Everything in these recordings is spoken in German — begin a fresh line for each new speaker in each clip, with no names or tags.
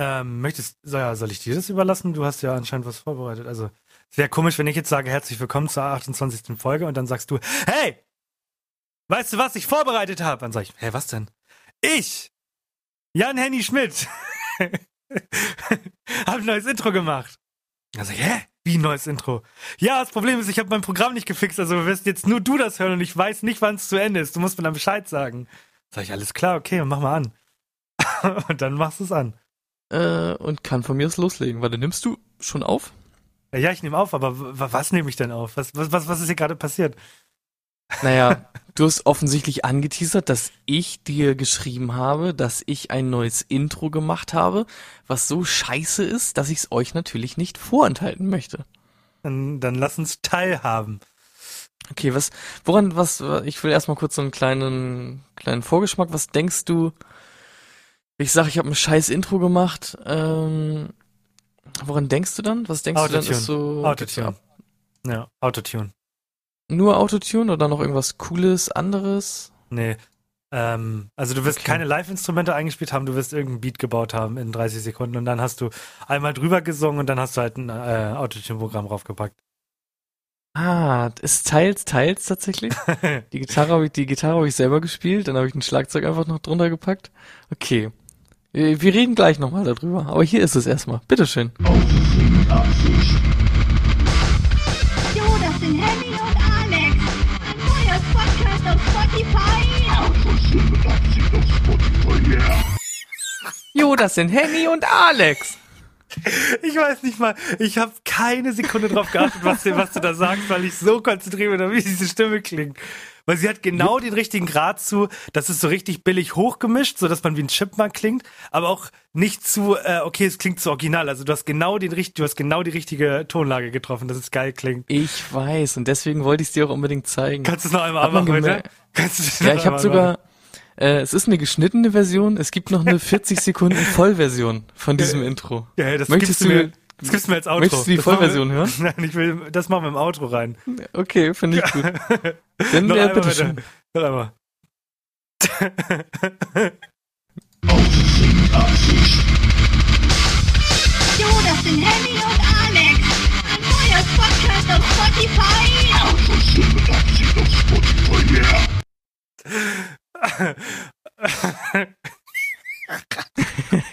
Ähm, möchtest, ja, soll ich dir das überlassen? Du hast ja anscheinend was vorbereitet. Also, es wäre komisch, wenn ich jetzt sage, herzlich willkommen zur 28. Folge und dann sagst du, hey, weißt du, was ich vorbereitet habe? Dann sag ich, hey, was denn? Ich, Jan Henny Schmidt, habe ein neues Intro gemacht. Dann sag ich, hä? Wie ein neues Intro? Ja, das Problem ist, ich habe mein Programm nicht gefixt, also wirst jetzt nur du das hören und ich weiß nicht, wann es zu Ende ist. Du musst mir dann Bescheid sagen. Sag ich, alles klar, okay, mach mal an. und dann machst du es an.
Äh, und kann von mir aus loslegen. Warte, nimmst du schon auf?
Ja, ich nehme auf, aber was nehme ich denn auf? Was, was, was, was ist hier gerade passiert?
Naja, du hast offensichtlich angeteasert, dass ich dir geschrieben habe, dass ich ein neues Intro gemacht habe, was so scheiße ist, dass ich es euch natürlich nicht vorenthalten möchte.
Dann, dann lass uns teilhaben.
Okay, was, woran, was, ich will erstmal kurz so einen kleinen, kleinen Vorgeschmack. Was denkst du? Ich sag, ich habe ein scheiß Intro gemacht. Ähm, woran denkst du dann? Was denkst du dann ist so?
Autotune. Ja, Autotune.
Nur Autotune oder noch irgendwas Cooles, anderes?
Nee. Ähm, also du wirst
Okay.
keine Live-Instrumente eingespielt haben, du wirst irgendein Beat gebaut haben in 30 Sekunden und dann hast du einmal drüber gesungen und dann hast du halt ein äh, Autotune-Programm draufgepackt.
Ah, ist teils, teils tatsächlich. Die Gitarre habe ich, die Gitarre habe ich selber gespielt, dann habe ich ein Schlagzeug einfach noch drunter gepackt. Okay. Äh, Wir reden gleich nochmal darüber, aber hier ist es erstmal. Bitteschön.
Jo, das sind Henny und Alex. Ein neuer Podcast auf Spotify.
Jo, das sind Henny und Alex.
Ich weiß nicht mal, ich habe keine Sekunde drauf geachtet, was, du- was du da sagst, weil ich so konzentriert bin, wie diese Stimme klingt. Weil sie hat genau den richtigen Grad zu, das ist so richtig billig hochgemischt, so dass man wie ein Chipmunk klingt, aber auch nicht zu, äh, okay, es klingt zu original. Also du hast genau den du hast genau die richtige Tonlage getroffen, dass es geil klingt.
Ich weiß und deswegen wollte ich es dir auch unbedingt zeigen.
Kannst du es noch einmal
man
anmachen,
gemerkt?
Kannst du das
Ja, ich habe sogar, äh, es ist eine geschnittene Version, es gibt noch eine 40 Sekunden Vollversion von diesem Intro.
machen? Ja, das
Möchtest
du mir, das gibst du mir als Outro.
möchtest du die
Das machen wir-
Vollversion hören?
Nein, ich will, das machen wir im Outro rein.
Okay, finde ich gut. Dann
Noch einmal,
bitteschön.
bitte. Noch einmal.
Jo, das sind Henny und Alex. Ein neuer Podcast auf Spotify.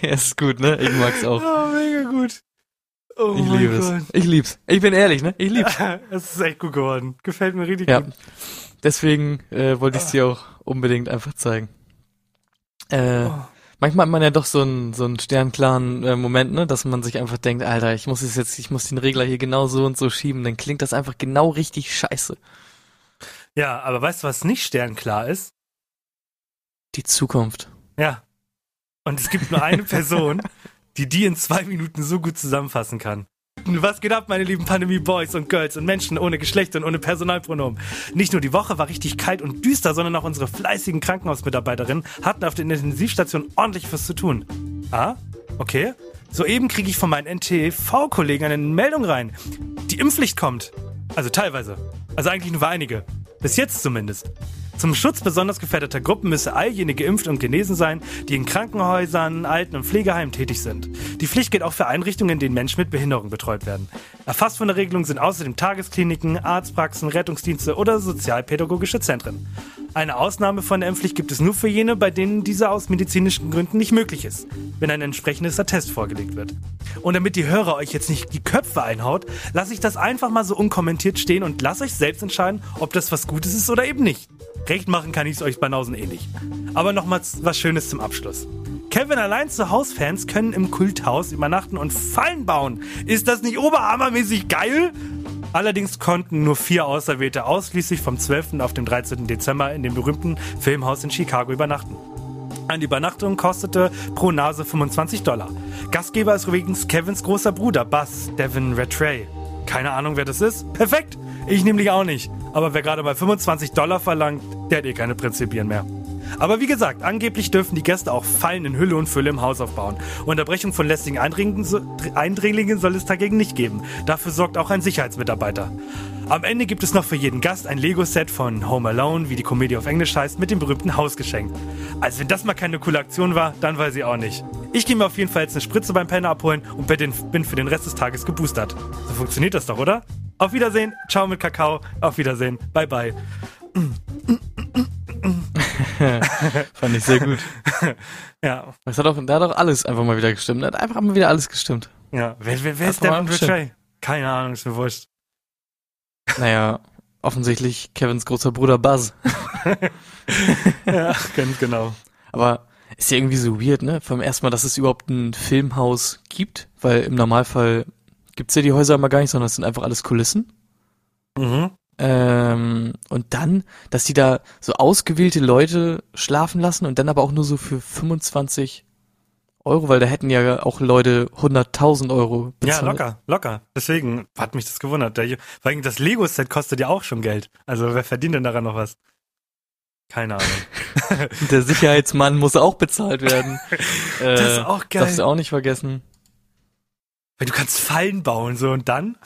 Ja, ist gut, ne? Ich mag's auch.
Oh, mega gut. Oh
Ich liebe es. Ich lieb's. Ich bin ehrlich, ne? Ich lieb's.
Es ist echt gut geworden. Gefällt mir richtig
Ja.
gut.
Deswegen äh, wollte ich es dir auch unbedingt einfach zeigen. Äh,
Oh.
manchmal hat man ja doch so einen so einen sternklaren äh, Moment, ne, dass man sich einfach denkt, Alter, ich muss es jetzt, ich muss den Regler hier genau so und so schieben, dann klingt das einfach genau richtig scheiße.
Ja, aber weißt du, was nicht sternklar ist?
Die Zukunft.
Ja. Und es gibt nur eine Person, die die in zwei Minuten so gut zusammenfassen kann. Was geht ab, meine lieben Pandemie-Boys und Girls und Menschen ohne Geschlecht und ohne Personalpronomen? Nicht nur die Woche war richtig kalt und düster, sondern auch unsere fleißigen Krankenhausmitarbeiterinnen hatten auf den Intensivstationen ordentlich was zu tun. Ah, okay. Soeben kriege ich von meinen NTV-Kollegen eine Meldung rein. Die Impfpflicht kommt. Also teilweise. Also eigentlich nur einige. Bis jetzt zumindest. Zum Schutz besonders gefährdeter Gruppen müsse all jene geimpft und genesen sein, die in Krankenhäusern, Alten- und Pflegeheimen tätig sind. Die Pflicht gilt auch für Einrichtungen, in denen Menschen mit Behinderung betreut werden. Erfasst von der Regelung sind außerdem Tageskliniken, Arztpraxen, Rettungsdienste oder sozialpädagogische Zentren. Eine Ausnahme von der Impfpflicht gibt es nur für jene, bei denen diese aus medizinischen Gründen nicht möglich ist, wenn ein entsprechendes Attest vorgelegt wird. Und damit die Hörer euch jetzt nicht die Köpfe einhaut, lasse ich das einfach mal so unkommentiert stehen und lasst euch selbst entscheiden, ob das was Gutes ist oder eben nicht. Recht machen kann ich es euch Banausen eh nicht. Aber nochmals was Schönes zum Abschluss. Kevin allein zu Hausfans können im Kulthaus übernachten und Fallen bauen. Ist das nicht oberhammermäßig geil? Allerdings konnten nur vier Auserwählte ausschließlich vom 12. auf dem 13. Dezember in dem berühmten Filmhaus in Chicago übernachten. Eine Übernachtung kostete pro Nase 25 Dollar. Gastgeber ist übrigens Kevins großer Bruder, Buzz Devin Rattray. Keine Ahnung, wer das ist? Perfekt! Ich nämlich auch nicht. Aber wer gerade mal 25 Dollar verlangt, der hat eh keine Prinzipien mehr. Aber wie gesagt, angeblich dürfen die Gäste auch Fallen in Hülle und Fülle im Haus aufbauen. Unterbrechung von lästigen Eindringlingen so- Eindringlingen soll es dagegen nicht geben. Dafür sorgt auch ein Sicherheitsmitarbeiter. Am Ende gibt es noch für jeden Gast ein Lego-Set von Home Alone, wie die Komödie auf Englisch heißt, mit dem berühmten Hausgeschenk. Also wenn das mal keine coole Aktion war, dann weiß ich auch nicht. Ich gehe mir auf jeden Fall jetzt eine Spritze beim Penner abholen und bin für den Rest des Tages geboostert. So funktioniert das doch, oder? Auf Wiedersehen, ciao mit Kakao, auf Wiedersehen, bye bye.
Fand ich sehr gut.
Ja,
Das hat auch, da hat auch alles einfach mal wieder gestimmt. Da hat einfach mal wieder alles gestimmt.
ja. Wer, wer, wer ist Devin. Rattray? Keine Ahnung, ist mir wurscht.
Naja, offensichtlich Kevins großer Bruder Buzz.
Ja, ganz genau.
Aber ist ja irgendwie so weird, ne? Vom ersten Mal, dass es überhaupt ein Filmhaus gibt, weil im Normalfall gibt's ja die Häuser immer gar nicht, sondern es sind einfach alles Kulissen.
Mhm.
Ähm, und dann, dass die da so ausgewählte Leute schlafen lassen und dann aber auch nur so für 25 Euro, weil da hätten ja auch Leute 100.000 Euro
Ja,
bezahlt.
locker, locker. Deswegen hat mich das gewundert. Der, weil das Lego-Set kostet ja auch schon Geld. Also wer verdient denn daran noch was? Keine Ahnung.
Der Sicherheitsmann muss auch bezahlt werden. äh,
Das ist auch geil.
Darfst du auch nicht vergessen.
Weil du kannst Fallen bauen, so und dann?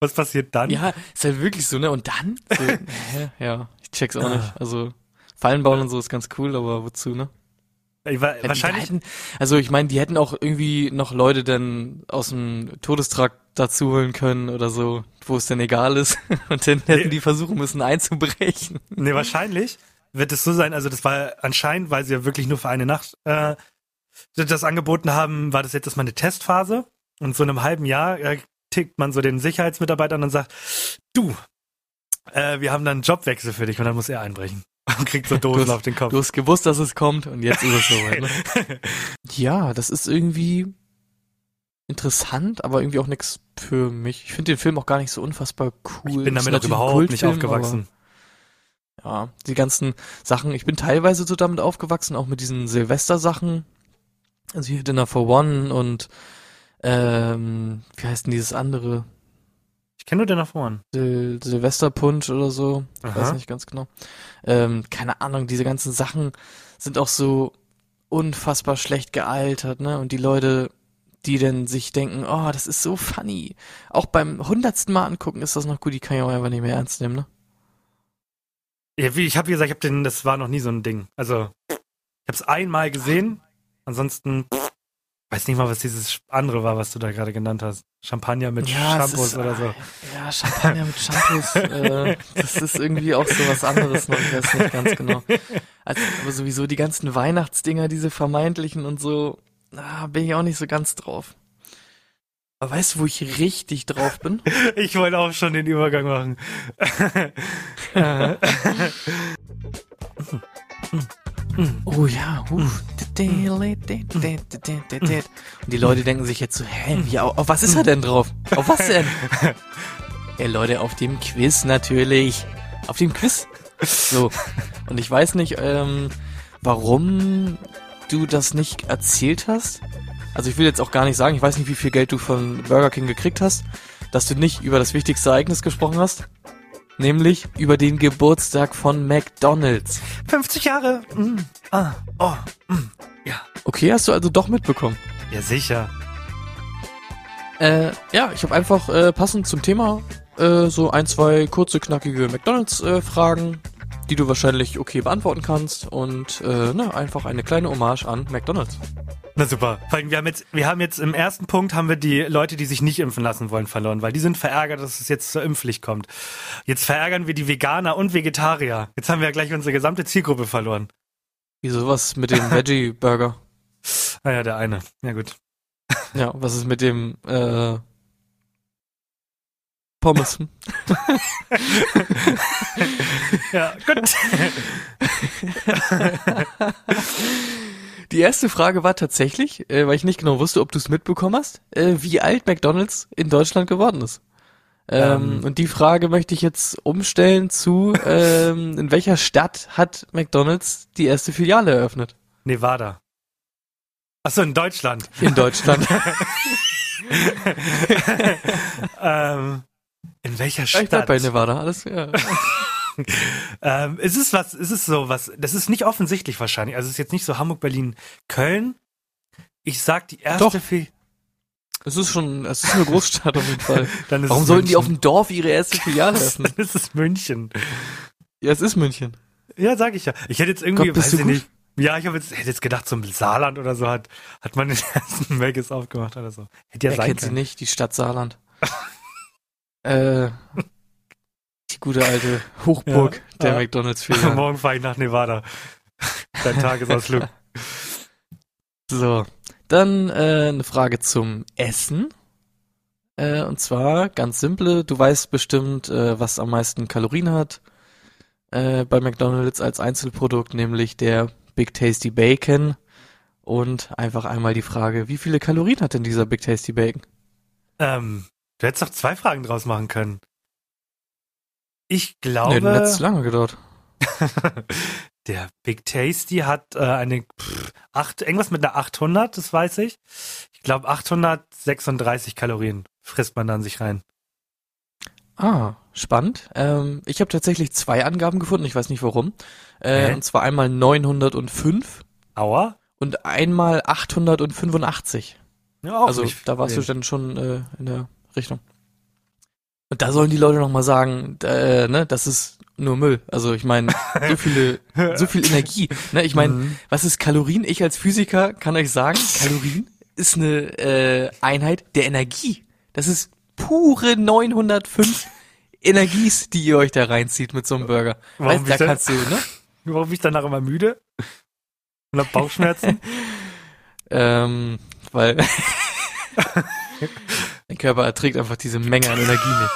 Was passiert dann?
Ja, ist halt wirklich so, ne? Und dann? So? Ja, ich check's auch nicht. Also, Fallen bauen und so ist ganz cool, aber wozu, ne?
War, wahrscheinlich.
Hätten, also ich meine, die hätten auch irgendwie noch Leute dann aus dem Todestrakt dazu holen können oder so, wo es denn egal ist. Und dann hätten
Nee.
die versuchen müssen einzubrechen.
Nee, wahrscheinlich wird es so sein. Also das war anscheinend, weil sie ja wirklich nur für eine Nacht äh, das angeboten haben, war das jetzt erstmal eine Testphase. Und so in einem halben Jahr äh, tickt man so den Sicherheitsmitarbeiter an und sagt, du, äh, wir haben dann einen Jobwechsel für dich und dann muss er einbrechen. Und kriegt so Dosen auf den Kopf.
Du hast gewusst, dass es kommt und jetzt ist es soweit. Ne? Ja, das ist irgendwie interessant, aber irgendwie auch nix für mich. Ich finde den Film auch gar nicht so unfassbar cool.
Ich bin damit auch überhaupt nicht
Kultfilm,
aufgewachsen.
Aber, ja, die ganzen Sachen. Ich bin teilweise so damit aufgewachsen, auch mit diesen Silvester-Sachen. Also hier Dinner for One und ähm, wie heißt denn dieses andere?
Ich kenne nur den nach vorn.
Sil Silvesterpunsch oder so. Ich
Aha.
weiß nicht ganz genau. Ähm, keine Ahnung, diese ganzen Sachen sind auch so unfassbar schlecht gealtert, ne? Und die Leute, die dann sich denken, oh, das ist so funny. Auch beim hundertsten Mal angucken ist das noch gut, die kann ich auch einfach nicht mehr ernst nehmen, ne?
Ja, wie, ich habe wie gesagt, ich hab den, das war noch nie so ein Ding. Also, ich habe es einmal gesehen. Ansonsten pff, weiß nicht mal, was dieses andere war, was du da gerade genannt hast. Champagner mit
es
Shampoos
ist,
oder so.
äh, Ja, Champagner mit Shampoos. äh, das ist irgendwie auch so was anderes noch, ich weiß nicht ganz genau. Also, aber sowieso die ganzen Weihnachtsdinger, diese vermeintlichen und so, ah, bin ich auch nicht so ganz drauf. Aber weißt du, wo ich richtig drauf bin?
Ich wollte auch schon den Übergang machen.
Oh ja, uh. Und die Leute denken sich jetzt so, hä, wie, auf, auf was ist er denn drauf? Auf was denn? Ja, Leute, auf dem Quiz natürlich. Auf dem Quiz. So. Und ich weiß nicht, ähm, warum du das nicht erzählt hast. Also ich will jetzt auch gar nicht sagen, ich weiß nicht, wie viel Geld du von Burger King gekriegt hast, dass du nicht über das wichtigste Ereignis gesprochen hast. Nämlich über den Geburtstag von McDonalds.
50 Jahre. Mm, ah, oh, mm, ja.
Okay, hast du also doch mitbekommen.
Ja, sicher.
Äh, ja, ich habe einfach äh, passend zum Thema äh, so ein, zwei kurze, knackige McDonalds-Fragen, die du wahrscheinlich okay beantworten kannst und äh, ne, einfach eine kleine Hommage an McDonalds.
Na super. Vor allem, wir haben jetzt, wir haben jetzt im ersten Punkt haben wir die Leute, die sich nicht impfen lassen wollen, verloren, weil die sind verärgert, dass es jetzt zur Impfpflicht kommt. Jetzt verärgern wir die Veganer und Vegetarier. Jetzt haben wir ja gleich unsere gesamte Zielgruppe verloren.
Wieso was mit dem Veggie-Burger?
Naja, der eine. Ja gut.
Ja, was ist mit dem äh, Pommes?
Ja, gut.
Die erste Frage war tatsächlich, äh, weil ich nicht genau wusste, ob du es mitbekommen hast, äh, wie alt McDonalds in Deutschland geworden ist. Ähm,
Ähm.
Und die Frage möchte ich jetzt umstellen zu, ähm, in welcher Stadt hat McDonalds die erste Filiale eröffnet?
Nevada. Achso, in Deutschland.
In Deutschland.
ähm, in welcher
ich bleib
Stadt?
bei Nevada, alles, ja.
Ähm, es ist was, es ist so was, das ist nicht offensichtlich wahrscheinlich. Also es ist jetzt nicht so Hamburg, Berlin, Köln. Ich sag die erste
Doch.
Fe
Es ist schon, es ist eine Großstadt auf jeden Fall.
Dann ist
Warum sollten die auf dem Dorf ihre erste Filiale öffnen?
Dann ist es München.
Ja, es ist München.
Ja, sag ich ja. Ich hätte jetzt irgendwie,
Gott,
weiß ich
gut?
nicht. Ja, ich habe jetzt, hätte jetzt gedacht, zum Saarland oder so hat, hat man den ersten Maggis aufgemacht oder so. Hätte ja
Wer
sein
kennt sie
können.
nicht? Die Stadt Saarland. Äh, die gute alte Hochburg
Ja.
der
Ja.
McDonalds Filiale.
Morgen fahre ich nach Nevada. Dein Tagesausflug.
So, dann äh, eine Frage zum Essen. Äh, und zwar ganz simple, du weißt bestimmt, äh, was am meisten Kalorien hat äh, bei McDonald's als Einzelprodukt, nämlich der Big Tasty Bacon. Und einfach einmal die Frage, wie viele Kalorien hat denn dieser Big Tasty Bacon?
ähm, du hättest doch zwei Fragen draus machen können. Ich
Nee,
glaube,
dann hätte es lange gedauert.
der Big Tasty hat äh, eine pff, acht, irgendwas mit einer 800, das weiß ich. Ich glaube 836 Kalorien frisst man dann sich rein.
Ah, spannend. Ähm, ich habe tatsächlich zwei Angaben gefunden, ich weiß nicht warum. Äh, und zwar einmal 905
Aua?
und einmal 885.
Ja, auch
also
nicht
da warst du
viel.
dann schon äh, in der Richtung. Und da sollen die Leute noch mal sagen, äh, ne, das ist nur Müll. Also ich meine, so viele, so viel Energie. Ne, ich meine,
Mhm.
was ist Kalorien? Ich als Physiker kann euch sagen, Kalorien ist eine äh, Einheit der Energie. Das ist pure 905 Energies, die ihr euch da reinzieht mit so einem Burger.
Warum
Weißt, da
bist du-
kannst du, ne?
Warum bin ich danach immer müde? Und hab Bauchschmerzen?
Ähm, weil Körper erträgt einfach diese Menge an Energie nicht.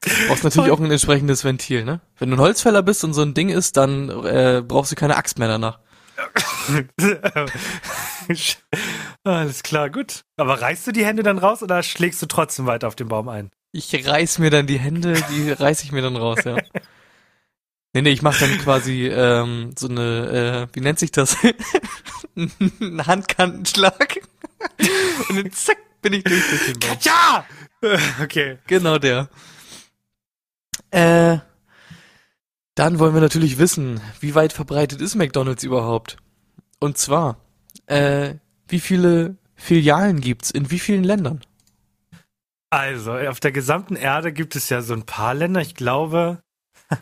Du brauchst natürlich auch ein entsprechendes Ventil, ne? Wenn du ein Holzfäller bist und so ein Ding ist, dann äh, brauchst du keine Axt mehr danach.
Alles klar, gut. Aber reißt du die Hände dann raus oder schlägst du trotzdem weiter auf den Baum ein?
Ich reiß mir dann die Hände, die reiß ich mir dann raus, ja. Nee, nee, ich mach dann quasi ähm, so eine, äh, wie nennt sich das? Einen Handkantenschlag. Und dann zack, bin ich durch durch den Baum.
Ja! Okay.
Genau der. Äh, dann wollen wir natürlich wissen, wie weit verbreitet ist McDonald's überhaupt? Und zwar, äh, wie viele Filialen gibt's in wie vielen Ländern?
Also, auf der gesamten Erde gibt es ja so ein paar Länder. Ich glaube,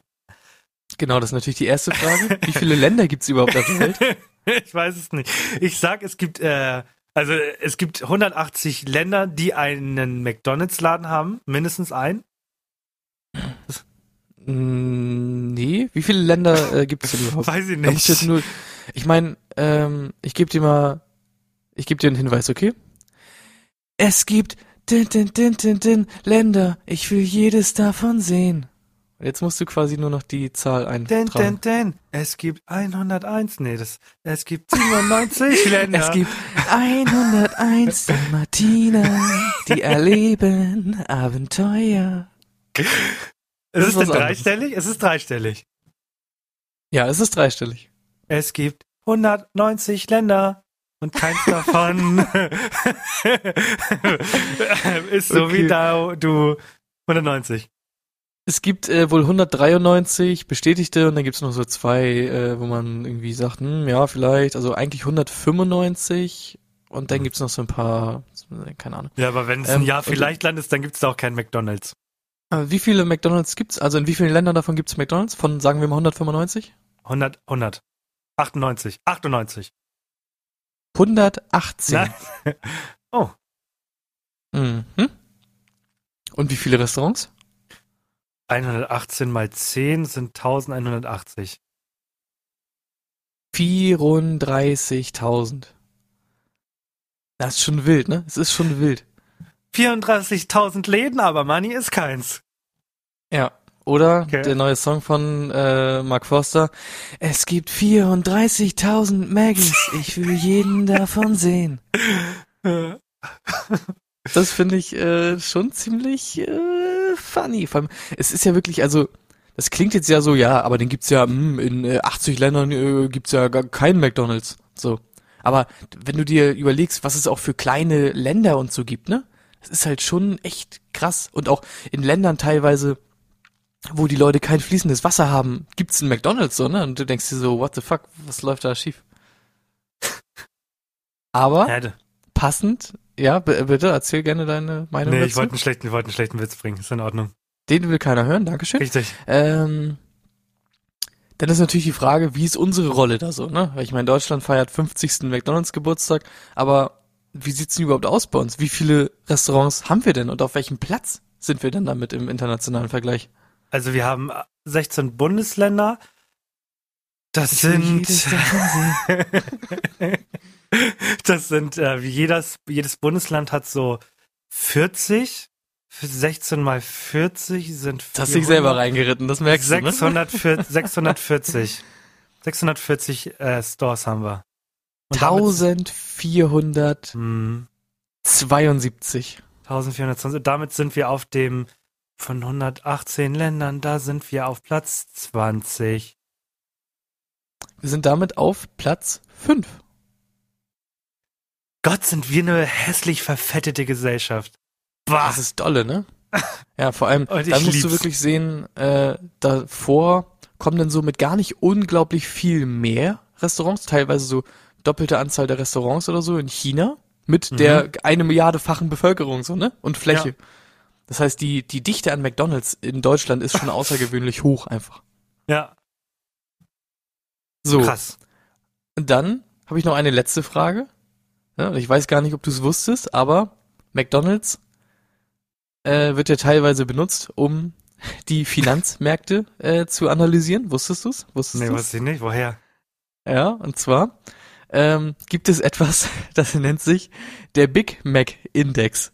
Genau, das ist natürlich die erste Frage. Wie viele Länder gibt's überhaupt auf der Welt?
ich weiß es nicht. Ich sag, es gibt, äh, also es gibt 180 Länder, die einen McDonalds-Laden haben, mindestens einen.
Mm, Nee, wie viele Länder äh, gibt's denn überhaupt?
Weiß ich
muss ich
nicht.
nur, ich meine, ähm, ich gebe dir mal, ich gebe dir einen Hinweis, okay? Es gibt din, din, din, din, din, Länder, ich will jedes davon sehen. Jetzt musst du quasi nur noch die Zahl
Denn,
eintragen.
denn, denn, es gibt 101, nee, das, es gibt 97 Länder.
Es gibt 101 Martina, die erleben Abenteuer.
es ist
was
denn
anderes.
dreistellig? Es ist dreistellig.
Ja, es ist dreistellig.
Es gibt 190 Länder und keins davon ist so
Okay.
wie da du 190.
Es gibt äh, wohl 193 bestätigte und dann gibt's noch so zwei, äh, wo man irgendwie sagt, hm, ja, vielleicht, also eigentlich 195 und dann gibt's noch so ein paar, äh, keine Ahnung.
Ja, aber wenn es
Ähm,
ein Jahr
und-
vielleicht landest, dann gibt es da auch keinen McDonalds.
Aber wie viele McDonalds gibt's? Also in wie vielen Ländern davon gibt's McDonalds? Von, sagen wir mal 195?
100, 100. 98, 98.
118.
Na? Oh,
Mhm. Und wie viele Restaurants?
118 mal 10 sind 1180.
34.000. Das ist schon wild, ne? Es ist schon wild.
34.000 Läden, aber Money ist keins.
Ja. Oder
Okay.
der neue Song von äh, Mark Forster. Es gibt 34.000 Maggies. Ich will jeden davon sehen. Das finde ich äh, schon ziemlich äh, funny. Vor allem, es ist ja wirklich, also, das klingt jetzt ja so, ja, aber den gibt's ja, hm, in äh, 80 Ländern äh, gibt's ja gar keinen McDonalds. So. Aber wenn du dir überlegst, was es auch für kleine Länder und so gibt, ne? Das ist halt schon echt krass. Und auch in Ländern teilweise, wo die Leute kein fließendes Wasser haben, gibt's einen McDonalds so, ne? Und du denkst dir so, what the fuck, was läuft da schief? Aber passend, ja, bitte erzähl gerne deine Meinung
nee,
dazu.
ich wollte einen schlechten, ich wollte einen schlechten Witz bringen. Ist in Ordnung.
Den will keiner hören, Dankeschön.
Richtig.
Ähm, dann ist natürlich die Frage, wie ist unsere Rolle da so, ne? Weil ich meine, Deutschland feiert 50. McDonalds Geburtstag, aber wie sieht's denn überhaupt aus bei uns? Wie viele Restaurants haben wir denn und auf welchem Platz sind wir denn damit im internationalen Vergleich?
Also wir haben 16 Bundesländer. Das
Ich
sind. das sind, äh, wie jedes, jedes Bundesland hat so 40. Für 16 mal 40 sind
Das hast dich selber
400.
reingeritten, das merkst du, ne?
640, 640. 640 äh, Stores haben wir. Und damit-
1472.
Hm, 1420. Damit sind wir auf dem von 118 Ländern, da sind wir auf Platz 20.
Wir sind damit auf Platz 5.
Gott, sind wir eine hässlich verfettete Gesellschaft. Bah.
Das ist dolle, ne? Ja, vor allem, dann musst du
lieb's.
wirklich sehen, äh, davor kommen dann so mit gar nicht unglaublich viel mehr Restaurants, teilweise so doppelte Anzahl der Restaurants oder so in China mit
Mhm.
der eine Milliardefachen Bevölkerung so, ne? Und Fläche.
Ja.
Das heißt, die, die Dichte an McDonalds in Deutschland ist schon außergewöhnlich hoch einfach.
Ja,
So.
krass.
Und dann habe ich noch eine letzte Frage. Ja, ich weiß gar nicht, ob du es wusstest, aber McDonald's äh, wird ja teilweise benutzt, um die Finanzmärkte äh, zu analysieren. Wusstest du's? Wusstest
Nee,
du's?
weiß ich nicht. Woher?
Ja, und zwar ähm, gibt es etwas, das nennt sich der Big Mac Index.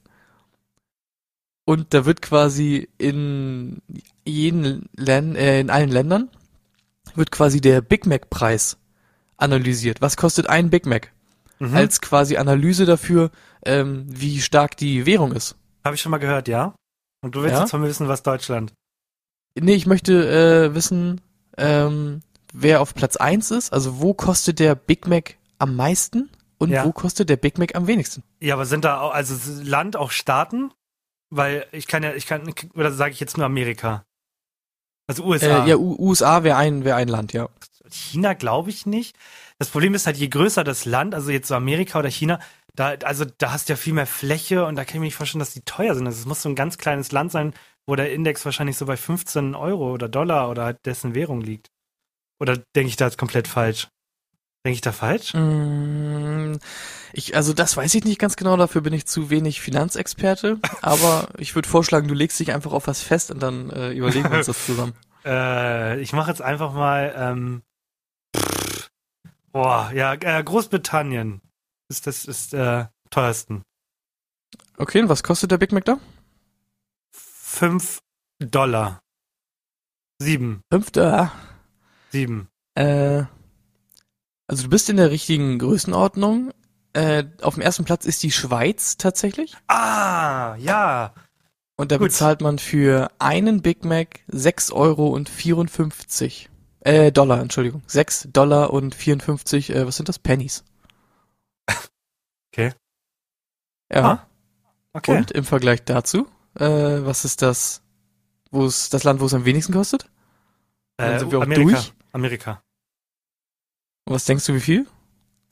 Und da wird quasi in jeden Län äh, in allen Ländern wird quasi der Big Mac Preis analysiert. Was kostet ein Big Mac?
Mhm.
Als quasi Analyse dafür, ähm, wie stark die Währung ist.
Habe ich schon mal gehört, ja? Und du willst
Ja?
jetzt von mir wissen, was Deutschland.
Nee, ich möchte äh, wissen, ähm, wer auf Platz eins ist. Also wo kostet der Big Mac am meisten und
Ja.
wo kostet der Big Mac am wenigsten?
Ja, aber sind da auch, also Land auch Staaten? Weil ich kann ja, ich kann, oder sage ich jetzt nur Amerika? Also USA.
Äh, ja, U USA wäre ein, wär ein Land, ja.
China glaube ich nicht. Das Problem ist halt, je größer das Land, also jetzt so Amerika oder China, da, also da hast du ja viel mehr Fläche und da kann ich mir nicht vorstellen, dass die teuer sind. Also es muss so ein ganz kleines Land sein, wo der Index wahrscheinlich so bei 15 Euro oder Dollar oder halt dessen Währung liegt. Oder denke ich da jetzt komplett falsch? Denke ich da falsch?
Mm, Ich, also das weiß ich nicht ganz genau, dafür bin ich zu wenig Finanzexperte, aber ich würde vorschlagen, du legst dich einfach auf was fest und dann äh, überlegen wir uns das zusammen.
Äh, ich mache jetzt einfach mal, ähm, boah, ja, äh, Großbritannien ist das ist äh, teuersten.
Okay, und was kostet der Big Mac da?
Fünf Dollar. Sieben.
Fünfter.
Sieben.
Äh, also du bist in der richtigen Größenordnung. Äh, auf dem ersten Platz ist die Schweiz tatsächlich.
Ah, ja.
Und da
Gut.
bezahlt man für einen Big Mac 6 Euro und 54. Äh, Dollar, Entschuldigung. 6 Dollar und 54, äh, was sind das? Pennies.
Okay.
Ja.
Ah, Okay.
Und im Vergleich dazu, äh, was ist das, wo es, das Land, wo es am wenigsten kostet? dann
äh,
sind wir auch
Amerika.
durch.
Amerika.
Und was denkst du, wie viel?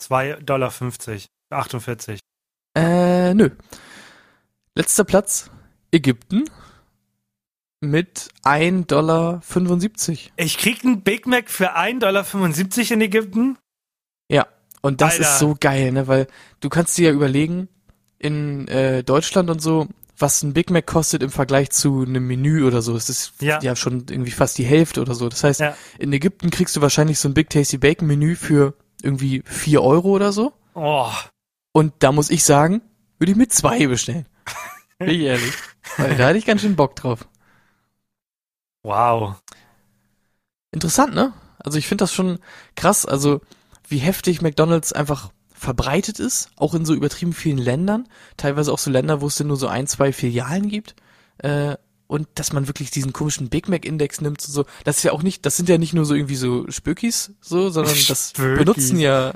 2,50 Dollar. 50. 48.
Äh, nö. Letzter Platz, Ägypten. Mit 1,75 Dollar.
Ich krieg einen Big Mac für 1,75 Dollar in Ägypten?
Ja. Und das
Alter.
ist so geil, ne? Weil du kannst dir ja überlegen, in äh, Deutschland und so, was ein Big Mac kostet im Vergleich zu einem Menü oder so. Es ist
Ja.
ja. schon irgendwie fast die Hälfte oder so. Das heißt,
Ja.
in Ägypten kriegst du wahrscheinlich so ein Big Tasty Bacon Menü für irgendwie 4 Euro oder so.
Oh,
Und da muss ich sagen, würde ich mir zwei bestellen. Bin ich ehrlich. Weil da hatte ich ganz schön Bock drauf.
Wow.
Interessant, ne? Also ich finde das schon krass, also wie heftig McDonald's einfach verbreitet ist, auch in so übertrieben vielen Ländern, teilweise auch so Länder, wo es denn nur so ein, zwei Filialen gibt, äh, und dass man wirklich diesen komischen Big Mac Index nimmt und so, das ist ja auch nicht, das sind ja nicht nur so irgendwie so Spökis, so, sondern das
Spökis.
benutzen ja,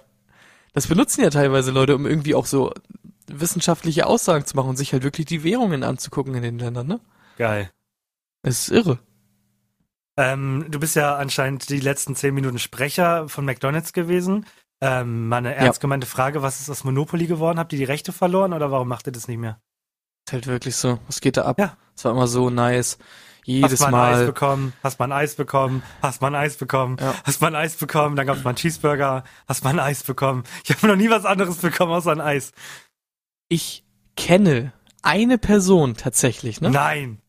Das benutzen ja teilweise Leute, um irgendwie auch so wissenschaftliche Aussagen zu machen und sich halt wirklich die Währungen anzugucken in den Ländern, ne?
Geil.
Es ist irre.
Ähm, du bist ja anscheinend die letzten zehn Minuten Sprecher von McDonalds gewesen. Ähm, mal eine ernst gemeinte Frage, was ist aus Monopoly geworden? Habt ihr die Rechte verloren oder warum macht ihr das nicht mehr?
Ist halt wirklich so. Was geht da ab?
Ja.
Es war immer so nice. Jedes
hast mal ein Eis bekommen, hast mal ein Eis bekommen, hast mal ein Eis bekommen,
Ja.
hast mal ein Eis bekommen, dann gab's mal einen Cheeseburger, hast mal ein Eis bekommen. Ich habe noch nie was anderes bekommen außer ein Eis.
Ich kenne eine Person tatsächlich, ne?
Nein.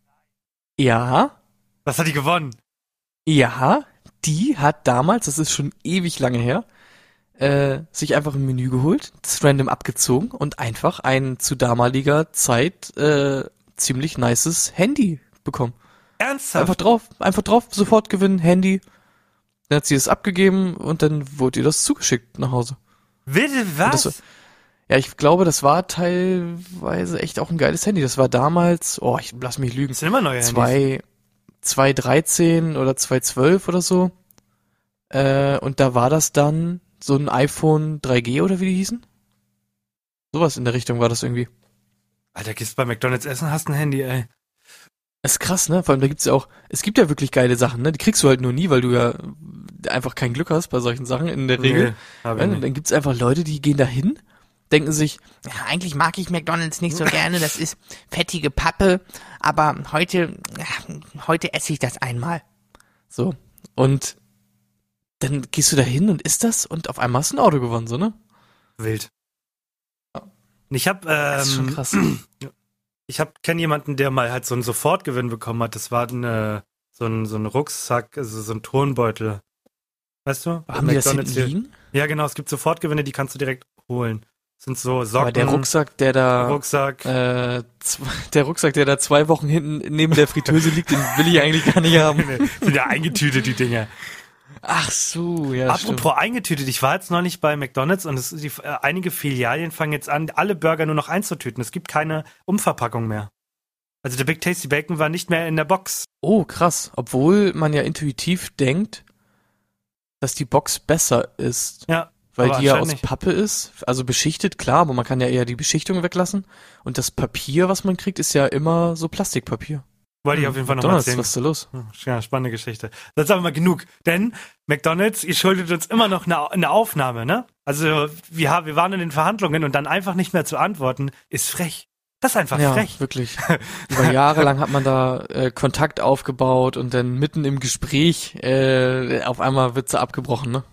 Ja.
Was hat die gewonnen?
Ja. Die hat damals, das ist schon ewig lange her, äh, sich einfach ein Menü geholt, das random abgezogen und einfach ein zu damaliger Zeit äh, ziemlich nices Handy bekommen.
Ernsthaft?
Einfach drauf, einfach drauf, sofort gewinnen, Handy. Dann hat sie es abgegeben und dann wurde ihr das zugeschickt nach Hause.
Bitte was?
das- Ja, ich glaube, das war teilweise echt auch ein geiles Handy. Das war damals, oh, ich lass mich lügen,
das sind immer neue Handys.
zwei, 2013 oder 2012 oder so. Äh, und da war das dann so ein iPhone 3G oder wie die hießen? Sowas in der Richtung war das irgendwie.
Alter, gehst bei McDonalds essen, hast ein Handy, ey.
Das ist krass, ne? Vor allem, da gibt's ja auch, es gibt ja wirklich geile Sachen, ne? Die kriegst du halt nur nie, weil du ja einfach kein Glück hast bei solchen Sachen in der Regel.
Nee,
Ja, dann gibt's einfach Leute, die gehen da hin, denken sich,
Ja, eigentlich mag ich McDonalds nicht so gerne. Das ist fettige Pappe. Aber heute, ja, heute esse ich das einmal.
so. Und dann gehst du da hin und isst das und auf einmal hast du ein Auto gewonnen, so, ne?
Wild. Ich hab,
Das ist schon
ähm,
krass.
ich hab, kenn jemanden, der mal halt so einen Sofortgewinn bekommen hat. Das war eine, so ein, so ein Rucksack, also so ein Turnbeutel. Weißt du?
Haben die das hinten liegen?
Ja, genau, es gibt Sofortgewinne, die kannst du direkt holen. Sind so Socken,
Aber der Rucksack, der da,
Rucksack.
äh, zwei, der Rucksack, der da zwei Wochen hinten neben der Fritteuse liegt, den will ich eigentlich gar nicht haben.
Nee, sind ja eingetütet, die Dinger.
Ach so, ja, stimmt.
Apropos eingetütet, ich war jetzt noch nicht bei McDonalds und es, die, äh, einige Filialien fangen jetzt an, alle Burger nur noch einzutüten. Es gibt keine Umverpackung mehr. Also der Big Tasty Bacon war nicht mehr in der Box.
Oh, krass. Obwohl man ja intuitiv denkt, dass die Box besser ist.
Ja.
Weil
aber
die ja aus
nicht.
Pappe ist, also beschichtet, klar, aber man kann ja eher die Beschichtung weglassen. Und das Papier, was man kriegt, ist ja immer so Plastikpapier.
Wollte ich
Hm,
auf jeden Fall noch mal
McDonald's,
erzählen.
was ist da los?
Hm, Ja, spannende Geschichte. Das ist aber mal genug. Denn McDonalds, ihr schuldet uns immer noch eine, eine Aufnahme, ne? Also wir, haben, wir waren in den Verhandlungen und dann einfach nicht mehr zu antworten, ist frech. Das ist einfach
ja,
frech.
wirklich. Über Jahre lang hat man da äh, Kontakt aufgebaut und dann mitten im Gespräch äh, auf einmal wird sie abgebrochen, ne?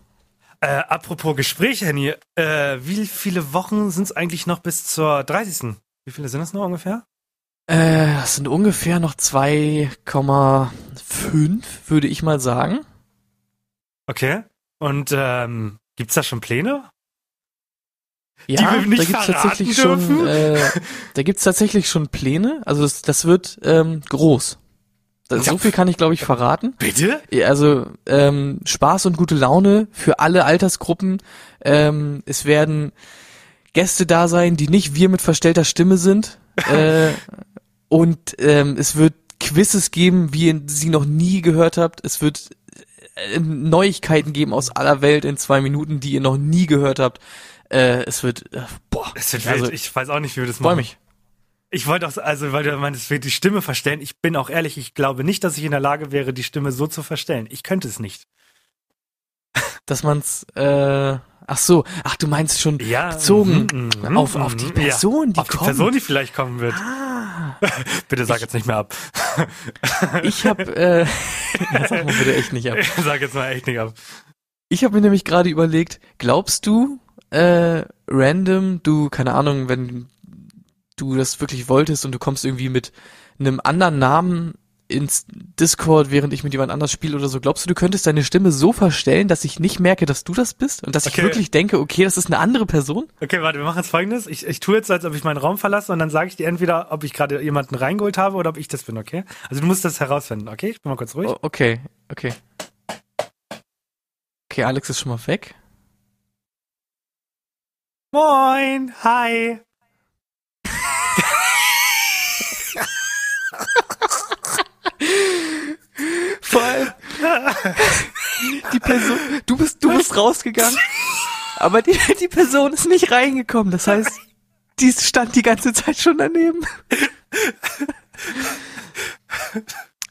Äh, apropos Gespräch, Henny, äh, wie viele Wochen sind es eigentlich noch bis zur 30. Wie viele sind es noch ungefähr?
Äh, das sind ungefähr noch 2,5, würde ich mal sagen.
Okay. Und ähm, gibt's da schon Pläne?
Ja, da gibt's tatsächlich
dürfen?
schon, äh, da gibt's tatsächlich schon Pläne. Also das, das wird ähm, groß. Das, so viel kann ich, glaube ich, verraten.
Bitte?
Also ähm, Spaß und gute Laune für alle Altersgruppen. Ähm, es werden Gäste da sein, die nicht wir mit verstellter Stimme sind. äh, und ähm, es wird Quizzes geben, wie ihr sie noch nie gehört habt. Es wird äh, Neuigkeiten geben aus aller Welt in zwei Minuten, die ihr noch nie gehört habt. Äh, es wird, äh, boah,
Es wird
Also,
wild. Ich weiß auch nicht, wie wir das machen.
mich.
Ich wollte auch, also weil du meinst, wird die Stimme verstellen. Ich bin auch ehrlich, ich glaube nicht, dass ich in der Lage wäre, die Stimme so zu verstellen. Ich könnte es nicht.
Dass man's, äh, ach so, ach du meinst schon
Ja.
bezogen
mhm, mhm,
auf, auf die
mhm,
Person,
ja.
die
auf die
kommt.
Person, die vielleicht kommen wird.
ah.
Bitte sag jetzt nicht mehr ab.
Ich habe, äh, ja, sag mal bitte echt nicht ab.
sag jetzt mal echt nicht ab.
Ich habe mir nämlich gerade überlegt, glaubst du, äh, random, du, keine Ahnung, wenn du das wirklich wolltest und du kommst irgendwie mit einem anderen Namen ins Discord, während ich mit jemand anders spiele oder so, glaubst du, du könntest deine Stimme so verstellen, dass ich nicht merke, dass du das bist und dass ich
Okay.
wirklich denke, okay, das ist eine andere Person?
Okay, warte, wir machen jetzt folgendes. Ich, ich tue jetzt, als ob ich meinen Raum verlasse und dann sage ich dir entweder, ob ich gerade jemanden reingeholt habe oder ob ich das bin, okay? Also du musst das herausfinden, okay? Ich bin mal kurz ruhig.
Oh, okay, okay. Okay, Alex ist schon mal weg.
Moin, hi.
Vor allem, die Person, du bist, du bist rausgegangen, Aber die, die Person ist nicht reingekommen. Das heißt, die stand die ganze Zeit schon daneben.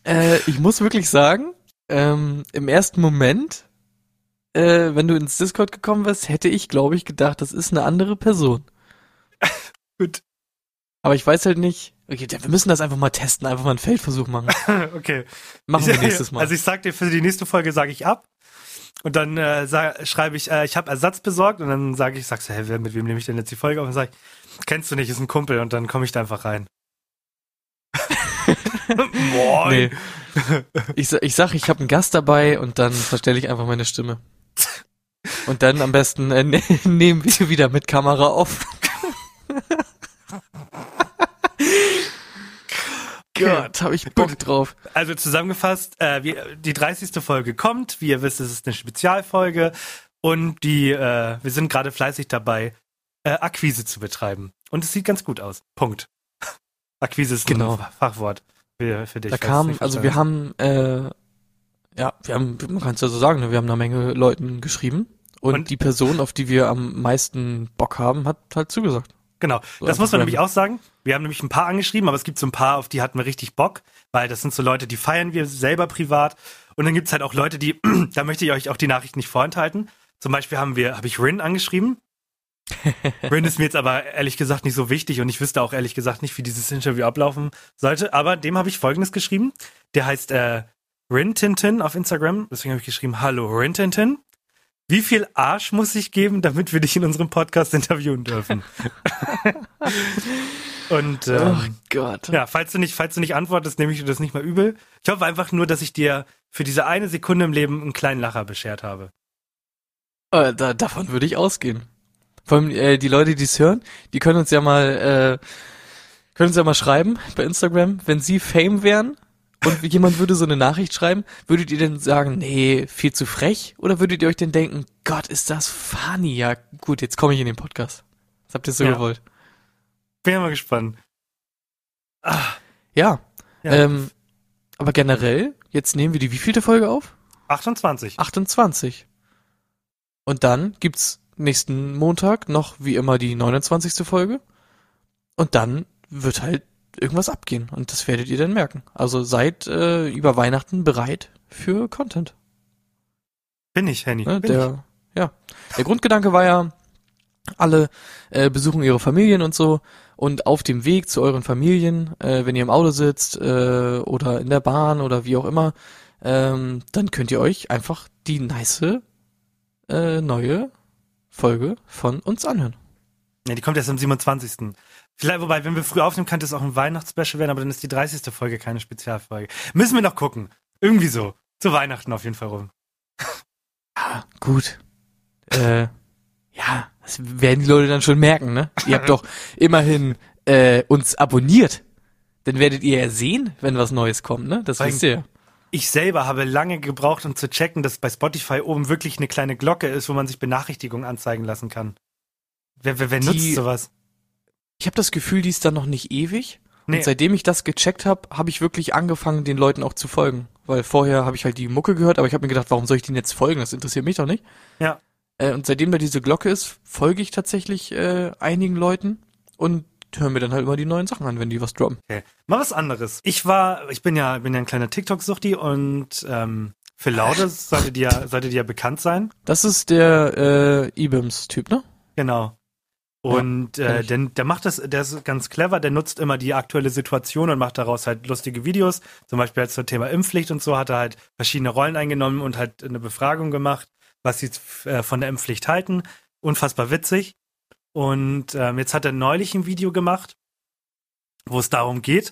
äh, ich muss wirklich sagen, ähm, im ersten Moment, äh, wenn du ins Discord gekommen wärst, hätte ich, glaube ich, gedacht, das ist eine andere Person.
Gut.
Aber ich weiß halt nicht. Okay, wir müssen das einfach mal testen, einfach mal einen Feldversuch machen.
okay.
Machen wir nächstes Mal.
Also ich sag dir, für die nächste Folge sage ich ab. Und dann äh, sag, schreibe ich, äh, ich habe Ersatz besorgt und dann sage ich, sagst du, hä, wer, mit wem nehme ich denn jetzt die Folge auf? Und dann sag ich, kennst du nicht, ist ein Kumpel und dann komme ich da einfach rein. Moin.
Nee. Ich, ich sag, ich habe einen Gast dabei und dann verstelle ich einfach meine Stimme. Und dann am besten äh, ne- nehmen wir wieder mit Kamera auf. Gott, habe ich Bock drauf.
Also zusammengefasst, äh, wir, die 30. Folge kommt. Wie ihr wisst, es ist eine Spezialfolge und die, äh, wir sind gerade fleißig dabei, äh, Akquise zu betreiben. Und es sieht ganz gut aus. Punkt. Akquise ist
Genau.
ein Fachwort für, für dich.
Da kam,
nicht
also wir haben, äh, ja, wir haben, man kann es ja so sagen, ne, wir haben eine Menge Leuten geschrieben und,
Und?
die Person, auf die wir am meisten Bock haben, hat halt zugesagt.
Genau,
So
das muss man nämlich auch sagen. Wir haben nämlich ein paar angeschrieben, aber es gibt so ein paar, auf die hatten wir richtig Bock, weil das sind so Leute, die feiern wir selber privat. Und dann gibt's halt auch Leute, die, da möchte ich euch auch die Nachricht nicht vorenthalten. Zum Beispiel haben wir, habe ich Rin angeschrieben. Rin ist mir jetzt aber ehrlich gesagt nicht so wichtig und ich wüsste auch ehrlich gesagt nicht, wie dieses Interview ablaufen sollte. Aber dem habe ich folgendes geschrieben. Der heißt äh, Rin Tintin auf Instagram. Deswegen habe ich geschrieben, hallo Rin Tintin. Wie viel Arsch muss ich geben, damit wir dich in unserem Podcast interviewen dürfen? Und ähm,
oh Gott.
ja, falls du nicht, falls du nicht antwortest, nehme ich dir das nicht mal übel. Ich hoffe einfach nur, dass ich dir für diese eine Sekunde im Leben einen kleinen Lacher beschert habe.
Äh, da, davon würde ich ausgehen. Vor allem äh, die Leute, die es hören, die können uns ja mal, äh, können uns ja mal schreiben bei Instagram, wenn sie Fame wären und jemand würde so eine Nachricht schreiben, würdet ihr denn sagen, nee, viel zu frech? Oder würdet ihr euch denn denken, Gott, ist das funny? Ja, gut, jetzt komme ich in den Podcast. Das habt ihr so
Ja.
gewollt.
Bin ja mal gespannt. Ah,
Ja,
ja.
ähm, aber generell, jetzt nehmen wir die wievielte Folge auf?
28.
28. Und dann gibt's nächsten Montag noch wie immer die 29. Folge. Und dann wird halt irgendwas abgehen. Und das werdet ihr dann merken. Also seid äh, über Weihnachten bereit für Content.
Bin ich, Henny.
Ne?
Bin ich.
Der, ja. Der Grundgedanke war ja, alle äh, besuchen ihre Familien und so. Und auf dem Weg zu euren Familien, äh, wenn ihr im Auto sitzt äh, oder in der Bahn oder wie auch immer, ähm, dann könnt ihr euch einfach die nice äh, neue Folge von uns anhören.
Ja, die kommt erst am 27. Vielleicht, wobei, wenn wir früh aufnehmen, könnte es auch ein Weihnachtsspecial werden, aber dann ist die 30. Folge keine Spezialfolge. Müssen wir noch gucken. Irgendwie so. Zu Weihnachten auf jeden Fall rum.
Ah, gut. Äh, ja, das werden die Leute dann schon merken, ne? Ihr habt doch immerhin äh, uns abonniert. Dann werdet ihr ja sehen, wenn was Neues kommt, ne? Das wisst ihr. ja.
Ich selber habe lange gebraucht, um zu checken, dass bei Spotify oben wirklich eine kleine Glocke ist, wo man sich Benachrichtigungen anzeigen lassen kann. Wer, wer, wer
Die-
nutzt sowas?
Ich habe das Gefühl, die ist dann noch nicht ewig.
Nee.
Und seitdem ich das gecheckt habe, habe ich wirklich angefangen, den Leuten auch zu folgen. Weil vorher habe ich halt die Mucke gehört, aber ich habe mir gedacht, warum soll ich denen jetzt folgen? Das interessiert mich doch nicht.
Ja.
Äh, und seitdem da diese Glocke ist, folge ich tatsächlich äh, einigen Leuten und höre mir dann halt immer die neuen Sachen an, wenn die was droppen.
Okay. Mal was anderes. Ich war, ich bin ja, bin ja ein kleiner TikTok-Suchti und ähm, für Laude sollte dir, ja- sollte dir ja bekannt sein.
Das ist der äh, Ibims-Typ, ne?
Genau. Und
kenn
äh,
ich.
der, macht das, der ist ganz clever, der nutzt immer die aktuelle Situation und macht daraus halt lustige Videos. Zum Beispiel als zum Thema Impfpflicht und so hat er halt verschiedene Rollen eingenommen und halt eine Befragung gemacht, was sie äh, von der Impfpflicht halten. Unfassbar witzig. Und ähm, jetzt hat er neulich ein Video gemacht, wo es darum geht.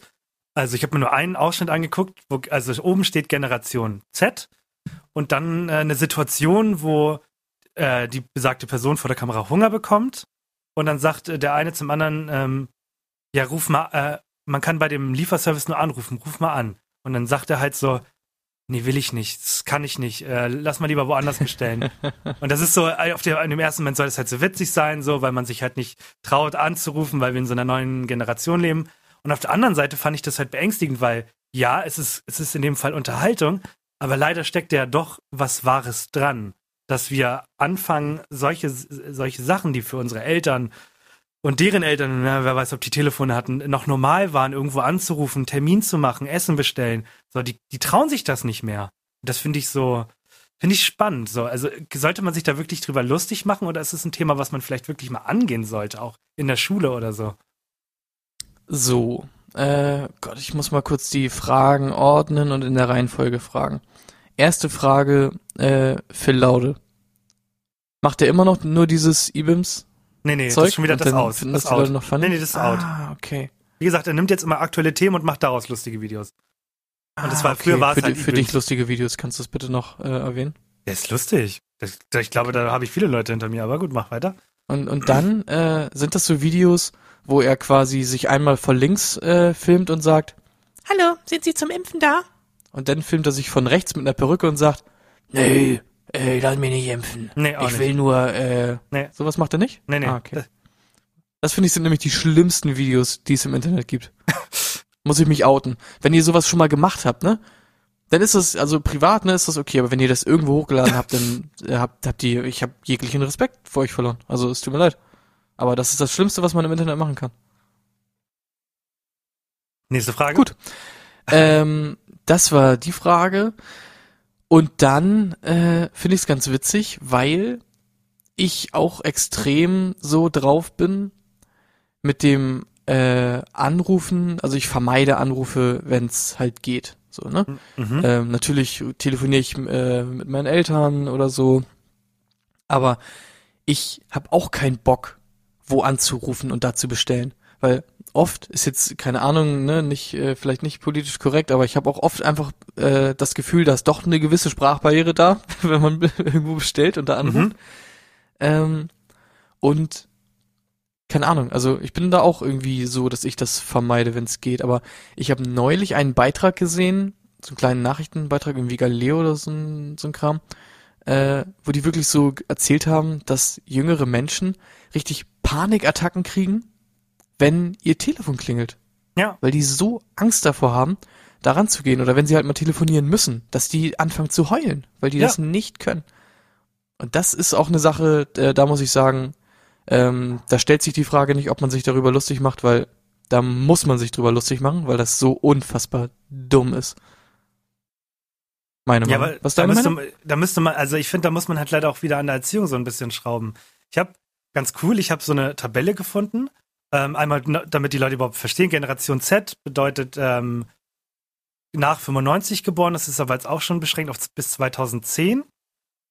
Also ich habe mir nur einen Ausschnitt angeguckt, wo, also oben steht Generation Z und dann äh, eine Situation, wo äh, die besagte Person vor der Kamera Hunger bekommt und dann sagt äh, der eine zum anderen, ähm, ja, ruf mal, äh, man kann bei dem Lieferservice nur anrufen, ruf mal an. Und dann sagt er halt so, nee, will ich nicht, das kann ich nicht, äh, lass mal lieber woanders bestellen. und das ist so, äh, auf der, in dem ersten Moment soll es halt so witzig sein, so, weil man sich halt nicht traut anzurufen, weil wir in so einer neuen Generation leben. Und auf der anderen Seite fand ich das halt beängstigend, weil ja, es ist, es ist in dem Fall Unterhaltung, aber leider steckt ja doch was Wahres dran. Dass wir anfangen, solche, solche Sachen, die für unsere Eltern und deren Eltern, na, wer weiß, ob die Telefone hatten, noch normal waren, irgendwo anzurufen, Termin zu machen, Essen bestellen. So, die, die trauen sich das nicht mehr. Das finde ich so, finde ich spannend. So, also sollte man sich da wirklich drüber lustig machen oder ist es ein Thema, was man vielleicht wirklich mal angehen sollte, auch in der Schule oder so?
So, äh, Gott, ich muss mal kurz die Fragen ordnen und in der Reihenfolge fragen. Erste Frage, äh, Phil Laude. Macht er immer noch nur dieses IBIMS?
Nee, nee, das
Zeug
ist schon wieder das aus. Das
das die Leute
out.
noch?
Nee, nee, das ist out.
Ah, okay.
Wie gesagt, er nimmt jetzt immer aktuelle Themen und macht daraus lustige Videos. Und das
Ah,
war- früher war es
für,
halt
di- für dich lustige Videos, kannst du es bitte noch äh, erwähnen?
Der ist lustig. Das, ich glaube, da habe ich viele Leute hinter mir, aber gut, mach weiter.
Und, und dann äh, sind das so Videos, wo er quasi sich einmal von links äh, filmt und sagt,
Hallo, sind Sie zum Impfen da?
Und dann filmt er sich von rechts mit einer Perücke und sagt, nee, äh, lass mich nicht impfen.
Nee, auch
ich
nicht.
will nur, äh,
Nee.
sowas macht er nicht?
Nee, nee.
Ah, okay. Das finde ich sind nämlich die schlimmsten Videos, die es im Internet gibt. Muss ich mich outen. Wenn ihr sowas schon mal gemacht habt, ne? Dann ist das, also privat, ne, ist das okay, aber wenn ihr das irgendwo hochgeladen habt, dann äh, habt, habt ihr, ich habe jeglichen Respekt vor euch verloren. Also es tut mir leid. Aber das ist das Schlimmste, was man im Internet machen kann.
Nächste Frage.
Gut. ähm, das war die Frage. Und dann äh, finde ich es ganz witzig, weil ich auch extrem so drauf bin mit dem äh, Anrufen. Also ich vermeide Anrufe, wenn es halt geht. So, ne?
Mhm.
Ähm, natürlich telefoniere ich äh, mit meinen Eltern oder so. Aber ich habe auch keinen Bock, wo anzurufen und da zu bestellen. Weil oft ist jetzt, keine Ahnung, ne, nicht, äh, vielleicht nicht politisch korrekt, aber ich habe auch oft einfach äh, das Gefühl, da ist doch eine gewisse Sprachbarriere da, wenn man irgendwo bestellt und da anruft. Ähm, und keine Ahnung, also ich bin da auch irgendwie so, dass ich das vermeide, wenn es geht. Aber ich habe neulich einen Beitrag gesehen, so einen kleinen Nachrichtenbeitrag, irgendwie Galileo oder so ein, so ein Kram, äh, wo die wirklich so erzählt haben, dass jüngere Menschen richtig Panikattacken kriegen, wenn ihr Telefon klingelt.
Ja.
Weil die so Angst davor haben, da ranzugehen. Oder wenn sie halt mal telefonieren müssen, dass die anfangen zu heulen, weil die
Ja.
das nicht können. Und das ist auch eine Sache, äh, da muss ich sagen, ähm, da stellt sich die Frage nicht, ob man sich darüber lustig macht, weil da muss man sich drüber lustig machen, weil das so unfassbar dumm ist. Meine
Ja,
Meinung.
aber
Was
da müsste,
Meinung?
man- da müsste man, also ich finde, da muss man halt leider auch wieder an der Erziehung so ein bisschen schrauben. Ich habe ganz cool, ich habe so eine Tabelle gefunden. Ähm, einmal, damit die Leute überhaupt verstehen, Generation Z bedeutet ähm, nach 95 geboren, das ist aber jetzt auch schon beschränkt auf bis 2010.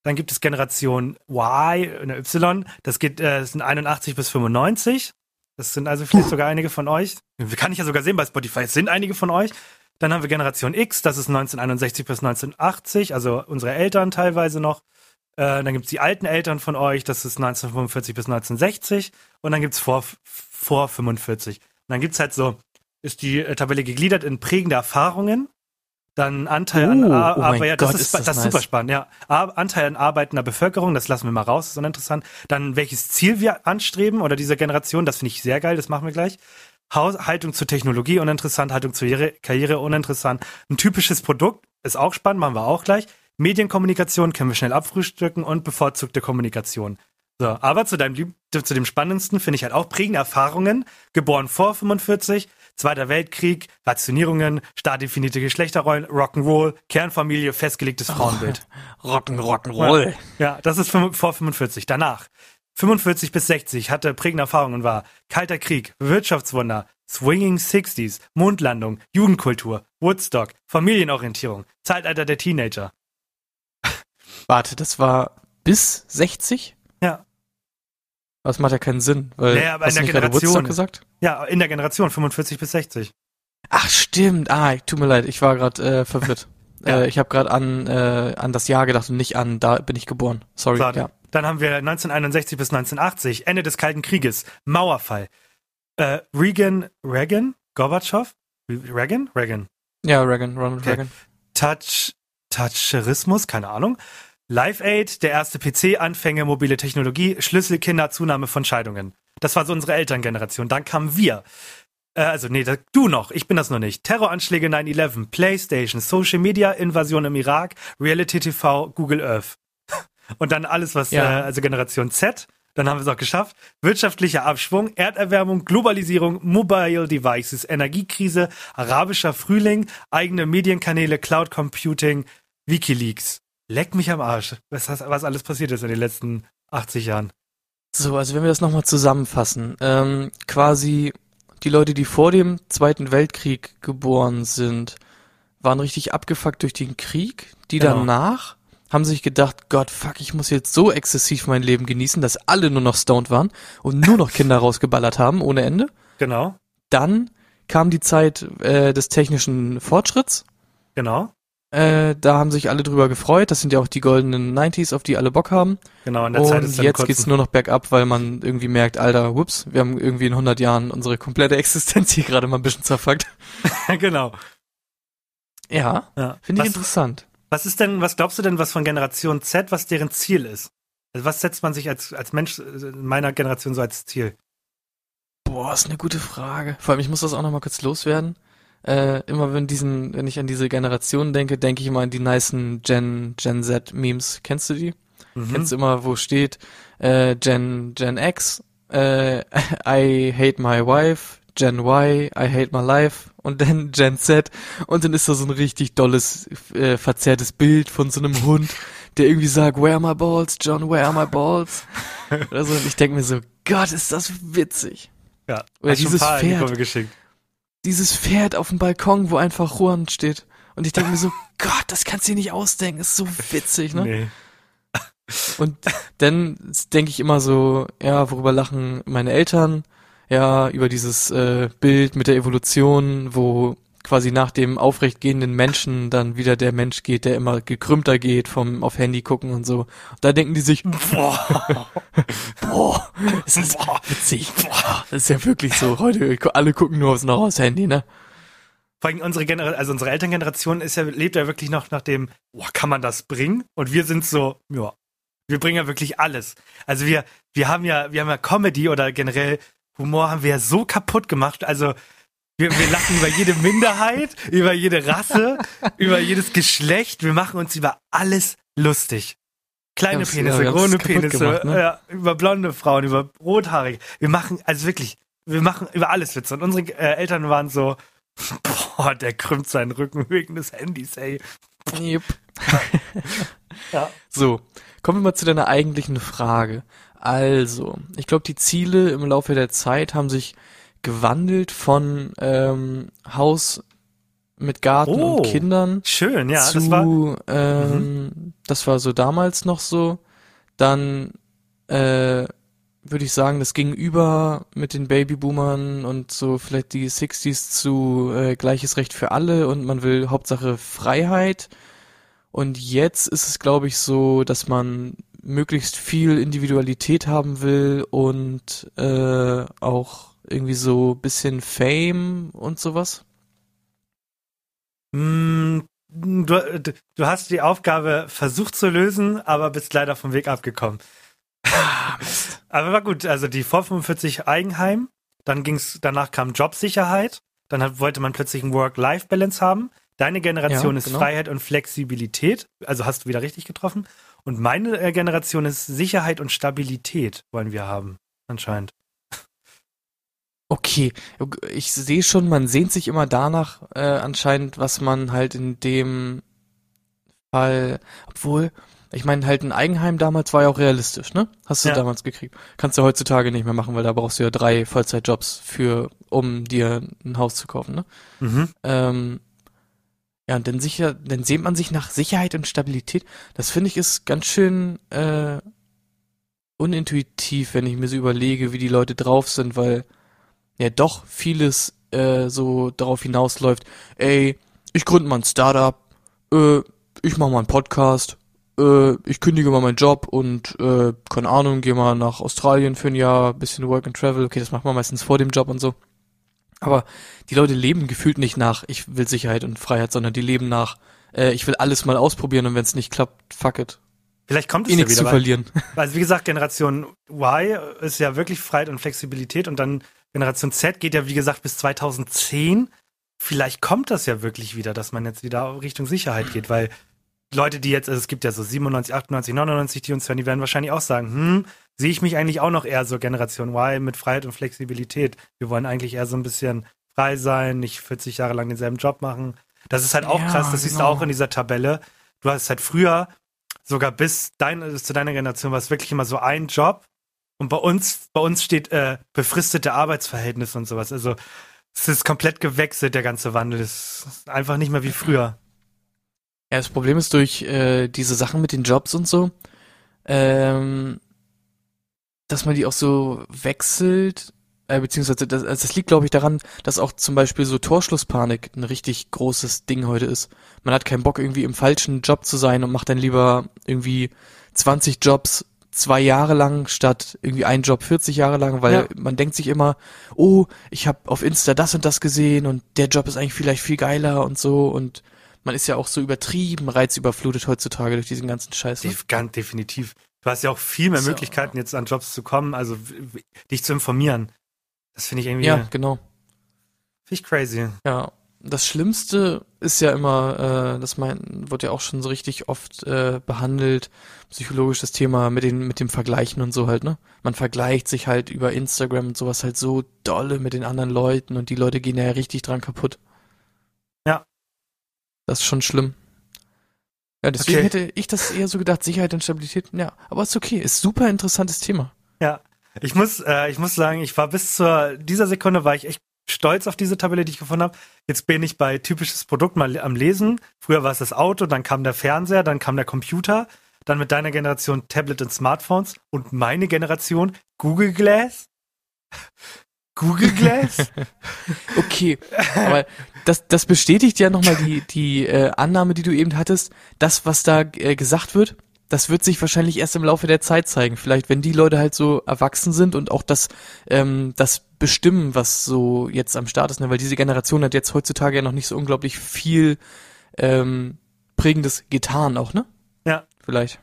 Dann gibt es Generation Y, Y, das geht, äh, das sind 81 bis 95. Das sind also vielleicht sogar einige von euch. Kann ich ja sogar sehen bei Spotify, es sind einige von euch. Dann haben wir Generation X, das ist 1961 bis 1980, also unsere Eltern teilweise noch. Äh, dann gibt's die alten Eltern von euch, das ist 1945 bis 1960. Und dann gibt's vor, vor 45. Und dann gibt's halt so, ist die äh, Tabelle gegliedert in prägende Erfahrungen, dann Anteil an,
Oh,
Ar-
oh
aber ja, das
Gott,
ist,
ist das
das ist
nice.
super spannend, ja. Ar Anteil an arbeitender Bevölkerung, das lassen wir mal raus, ist uninteressant. Dann welches Ziel wir anstreben oder dieser Generation, das finde ich sehr geil, das machen wir gleich. Haus Haltung zur Technologie uninteressant, Haltung zur Karriere uninteressant. Ein typisches Produkt ist auch spannend, machen wir auch gleich. Medienkommunikation können wir schnell abfrühstücken und bevorzugte Kommunikation. So, aber zu deinem Lieb zu dem spannendsten finde ich halt auch prägende Erfahrungen, geboren vor 45, Zweiter Weltkrieg, Rationierungen, starr definierte Geschlechterrollen, Rock'n'Roll, Kernfamilie, festgelegtes Frauenbild.
Rocken, Rock'n'Roll.
Ja, das ist vor 45. Danach 45 bis 60 hatte prägende Erfahrungen war Kalter Krieg, Wirtschaftswunder, Swinging 60s, Mondlandung, Jugendkultur, Woodstock, Familienorientierung, Zeitalter der Teenager.
Warte, das war bis 60?
Ja,
Das macht ja keinen Sinn, weil
Naja, aber in
hast du
der Generation.
Gesagt?
ja, in der Generation 45 bis 60.
Ach stimmt, ah, tut mir leid, ich war gerade äh, verwirrt.
Ja.
äh, ich habe gerade an äh, an das Jahr gedacht und nicht an da bin ich geboren. Sorry.
So,
ja.
Dann haben wir 1961 bis 1980, Ende des Kalten Krieges, Mauerfall. Äh, Reagan, Reagan, Gorbatschow, Reagan, Reagan.
ja, Reagan, Ronald
Okay.
Reagan.
Touch, Toucherismus, keine Ahnung. Live Aid, der erste PC, Anfänge, mobile Technologie, Schlüsselkinder, Zunahme von Scheidungen. Das war so unsere Elterngeneration. Dann kamen wir. Äh, also, nee, da, du noch, ich bin das noch nicht. Terroranschläge 9-11, Playstation, Social Media, Invasion im Irak, Reality TV, Google Earth. Und dann alles, was,
Ja.
äh, also Generation Z, dann haben wir es auch geschafft. Wirtschaftlicher Abschwung, Erderwärmung, Globalisierung, Mobile Devices, Energiekrise, arabischer Frühling, eigene Medienkanäle, Cloud Computing, Wikileaks. Leck mich am Arsch, was, was alles passiert ist in den letzten 80 Jahren.
So, also wenn wir das nochmal zusammenfassen, ähm, quasi die Leute, die vor dem Zweiten Weltkrieg geboren sind, waren richtig abgefuckt durch den Krieg. Die
Genau.
danach haben sich gedacht, Gott, fuck, ich muss jetzt so exzessiv mein Leben genießen, dass alle nur noch stoned waren und nur noch Kinder rausgeballert haben ohne Ende.
Genau,
Dann kam die Zeit äh, des technischen Fortschritts.
genau,
Äh, da haben sich alle drüber gefreut. Das sind ja auch die goldenen 90s, auf die alle Bock haben.
genau. In der Zeit
Und
ist dann
jetzt
kurz
geht's nur noch bergab, weil man irgendwie merkt, Alter, whoops, wir haben irgendwie in 100 Jahren unsere komplette Existenz hier gerade mal ein bisschen zerfuckt.
genau.
Ja,
Ja.
finde ich interessant.
was ist denn, was glaubst du denn, was von Generation Z, was deren Ziel ist? Also was setzt man sich als, als Mensch äh, in meiner Generation so als Ziel?
Boah, ist eine gute Frage. Vor allem, ich muss das auch noch mal kurz loswerden. Äh, immer wenn diesen, wenn ich an diese Generation denke, denke ich immer an die nicen Gen, Gen Z Memes. Kennst du die?
Mhm.
Kennst du immer, wo steht äh, Gen Gen X, äh, I hate my wife, Gen Y, I hate my life und dann Gen Z und dann ist da so ein richtig dolles, äh, verzerrtes Bild von so einem Hund, der irgendwie sagt, where are my balls, John, where are my balls? Oder so. Und ich denke mir so, Gott, ist das witzig.
Ja.
Oder dieses Pferd. Dieses Pferd auf dem Balkon, wo einfach Juan steht. Und ich denke mir so, Gott, das kannst du dir nicht ausdenken, ist so witzig, ne?
Nee.
Und dann denke ich immer so, ja, worüber lachen meine Eltern? Ja, über dieses äh, Bild mit der Evolution, wo quasi nach dem aufrechtgehenden Menschen dann wieder der Mensch geht, der immer gekrümmter geht, vom auf Handy gucken und so. Und da denken die sich, boah, boah, das ist witzig, boah, das ist ja wirklich so. Heute alle gucken nur aufs noch aufs Handy, ne?
Vor allem unsere Generation, also unsere Elterngeneration ist ja, lebt ja wirklich noch nach dem, boah, kann man das bringen? Und wir sind so, ja, wir bringen ja wirklich alles. Also wir, wir haben ja, wir haben ja Comedy oder generell Humor haben wir ja so kaputt gemacht. Also wir, wir lachen über jede Minderheit, über jede Rasse, über jedes Geschlecht. Wir machen uns über alles lustig. Kleine
haben's-
Penisse,
ja,
große Penisse,
gemacht, ne?
ja, über blonde Frauen, über rothaarige. Wir machen, also wirklich, wir machen über alles Witze. Und unsere äh, Eltern waren so, boah, der krümmt seinen Rücken wegen des Handys, ey.
Yep.
Ja.
So, kommen wir mal zu deiner eigentlichen Frage. Also, ich glaube, die Ziele im Laufe der Zeit haben sich gewandelt von ähm, Haus mit Garten
Oh,
und Kindern
Schön, ja,
zu,
das war, Mhm.
ähm, das war so damals noch so. Dann äh, würde ich sagen, das ging über mit den Babyboomern und so vielleicht die 60s zu äh, gleiches Recht für alle und man will Hauptsache Freiheit. Und jetzt ist es, glaube ich, so, dass man möglichst viel Individualität haben will und äh, auch irgendwie so bisschen Fame und sowas.
Mm, du, du hast die Aufgabe versucht zu lösen, aber bist leider vom Weg abgekommen. aber war gut, also die vor 45 Eigenheim, dann ging's, danach kam Jobsicherheit, dann hat, wollte man plötzlich ein Work-Life-Balance haben. Deine Generation
Ja,
ist
genau.
Freiheit und Flexibilität, also hast du wieder richtig getroffen. Und meine äh, Generation ist Sicherheit und Stabilität wollen wir haben, anscheinend.
Okay, ich sehe schon, man sehnt sich immer danach äh, anscheinend, was man halt in dem Fall, obwohl, ich meine, halt ein Eigenheim damals war ja auch realistisch, ne? Hast du
Ja.
damals gekriegt. Kannst du heutzutage nicht mehr machen, weil da brauchst du ja drei Vollzeitjobs für, um dir ein Haus zu kaufen, ne?
Mhm.
Ähm, ja, und dann sicher, dann sehnt man sich nach Sicherheit und Stabilität. Das finde ich ist ganz schön äh, unintuitiv, wenn ich mir so überlege, wie die Leute drauf sind, weil ja doch vieles äh, so darauf hinausläuft, ey, ich gründe mal ein Startup, äh, ich mache mal einen Podcast, äh, ich kündige mal meinen Job und äh, keine Ahnung, gehe mal nach Australien für ein Jahr, bisschen Work and Travel, okay, das macht man meistens vor dem Job und so. Aber die Leute leben gefühlt nicht nach, ich will Sicherheit und Freiheit, sondern die leben nach, äh, ich will alles mal ausprobieren und wenn es nicht klappt, fuck it.
Vielleicht kommt es
Eh
ja
nichts
wieder.
zu
weil-
verlieren.
Also wie gesagt, Generation Y ist ja wirklich Freiheit und Flexibilität und dann Generation Z geht ja wie gesagt bis 2010. Vielleicht kommt das ja wirklich wieder, dass man jetzt wieder Richtung Sicherheit geht, weil Leute, die jetzt, also es gibt ja so 97, 98, 99, die uns hören, die werden wahrscheinlich auch sagen, hm, sehe ich mich eigentlich auch noch eher so Generation Y mit Freiheit und Flexibilität. Wir wollen eigentlich eher so ein bisschen frei sein, nicht 40 Jahre lang denselben Job machen. Das ist halt auch
Ja,
krass, das siehst du
genau.
auch in dieser Tabelle. Du hast halt früher, sogar bis dein, also zu deiner Generation, war es wirklich immer so ein Job. Und bei uns, bei uns steht äh, befristete Arbeitsverhältnisse und sowas. Also es ist komplett gewechselt, der ganze Wandel. Es ist einfach nicht mehr wie früher.
Ja, das Problem ist durch äh, diese Sachen mit den Jobs und so, ähm, dass man die auch so wechselt, äh, beziehungsweise das, also das liegt, glaube ich, daran, dass auch zum Beispiel so Torschlusspanik ein richtig großes Ding heute ist. Man hat keinen Bock, irgendwie im falschen Job zu sein und macht dann lieber irgendwie 20 Jobs zwei Jahre lang statt irgendwie einen Job 40 Jahre lang, weil
Ja.
man denkt sich immer, oh, ich habe auf Insta das und das gesehen und der Job ist eigentlich vielleicht viel geiler und so und man ist ja auch so übertrieben reizüberflutet heutzutage durch diesen ganzen Scheiß. Ne?
Ganz definitiv. Du hast ja auch viel mehr
So.
Möglichkeiten, jetzt an Jobs zu kommen, also dich zu informieren. Das finde ich irgendwie
Ja, genau.
finde ich crazy.
Ja. Das Schlimmste ist ja immer, äh, das mein, wird ja auch schon so richtig oft äh, behandelt, psychologisch das Thema mit den, mit dem Vergleichen und so halt, ne? Man vergleicht sich halt über Instagram und sowas halt so dolle mit den anderen Leuten und die Leute gehen ja richtig dran kaputt.
Ja.
Das ist schon schlimm. Ja, deswegen
Okay.
hätte ich das eher so gedacht, Sicherheit und Stabilität, ja, aber ist okay, ist super interessantes Thema.
Ja. Ich muss, äh, ich muss sagen, ich war bis zur dieser Sekunde war ich echt stolz auf diese Tabelle, die ich gefunden habe. Jetzt bin ich bei typisches Produkt mal am Lesen. Früher war es das Auto, dann kam der Fernseher, dann kam der Computer, dann mit deiner Generation Tablet und Smartphones und meine Generation Google Glass. Google Glass?
Okay, aber das, das bestätigt ja nochmal die, die äh, Annahme, die du eben hattest. Das, was da äh, gesagt wird, das wird sich wahrscheinlich erst im Laufe der Zeit zeigen. Vielleicht, wenn die Leute halt so erwachsen sind und auch das, ähm, das bestimmen, was so jetzt am Start ist, ne? weil diese Generation hat jetzt heutzutage ja noch nicht so unglaublich viel ähm, prägendes getan auch, ne?
Ja.
Vielleicht.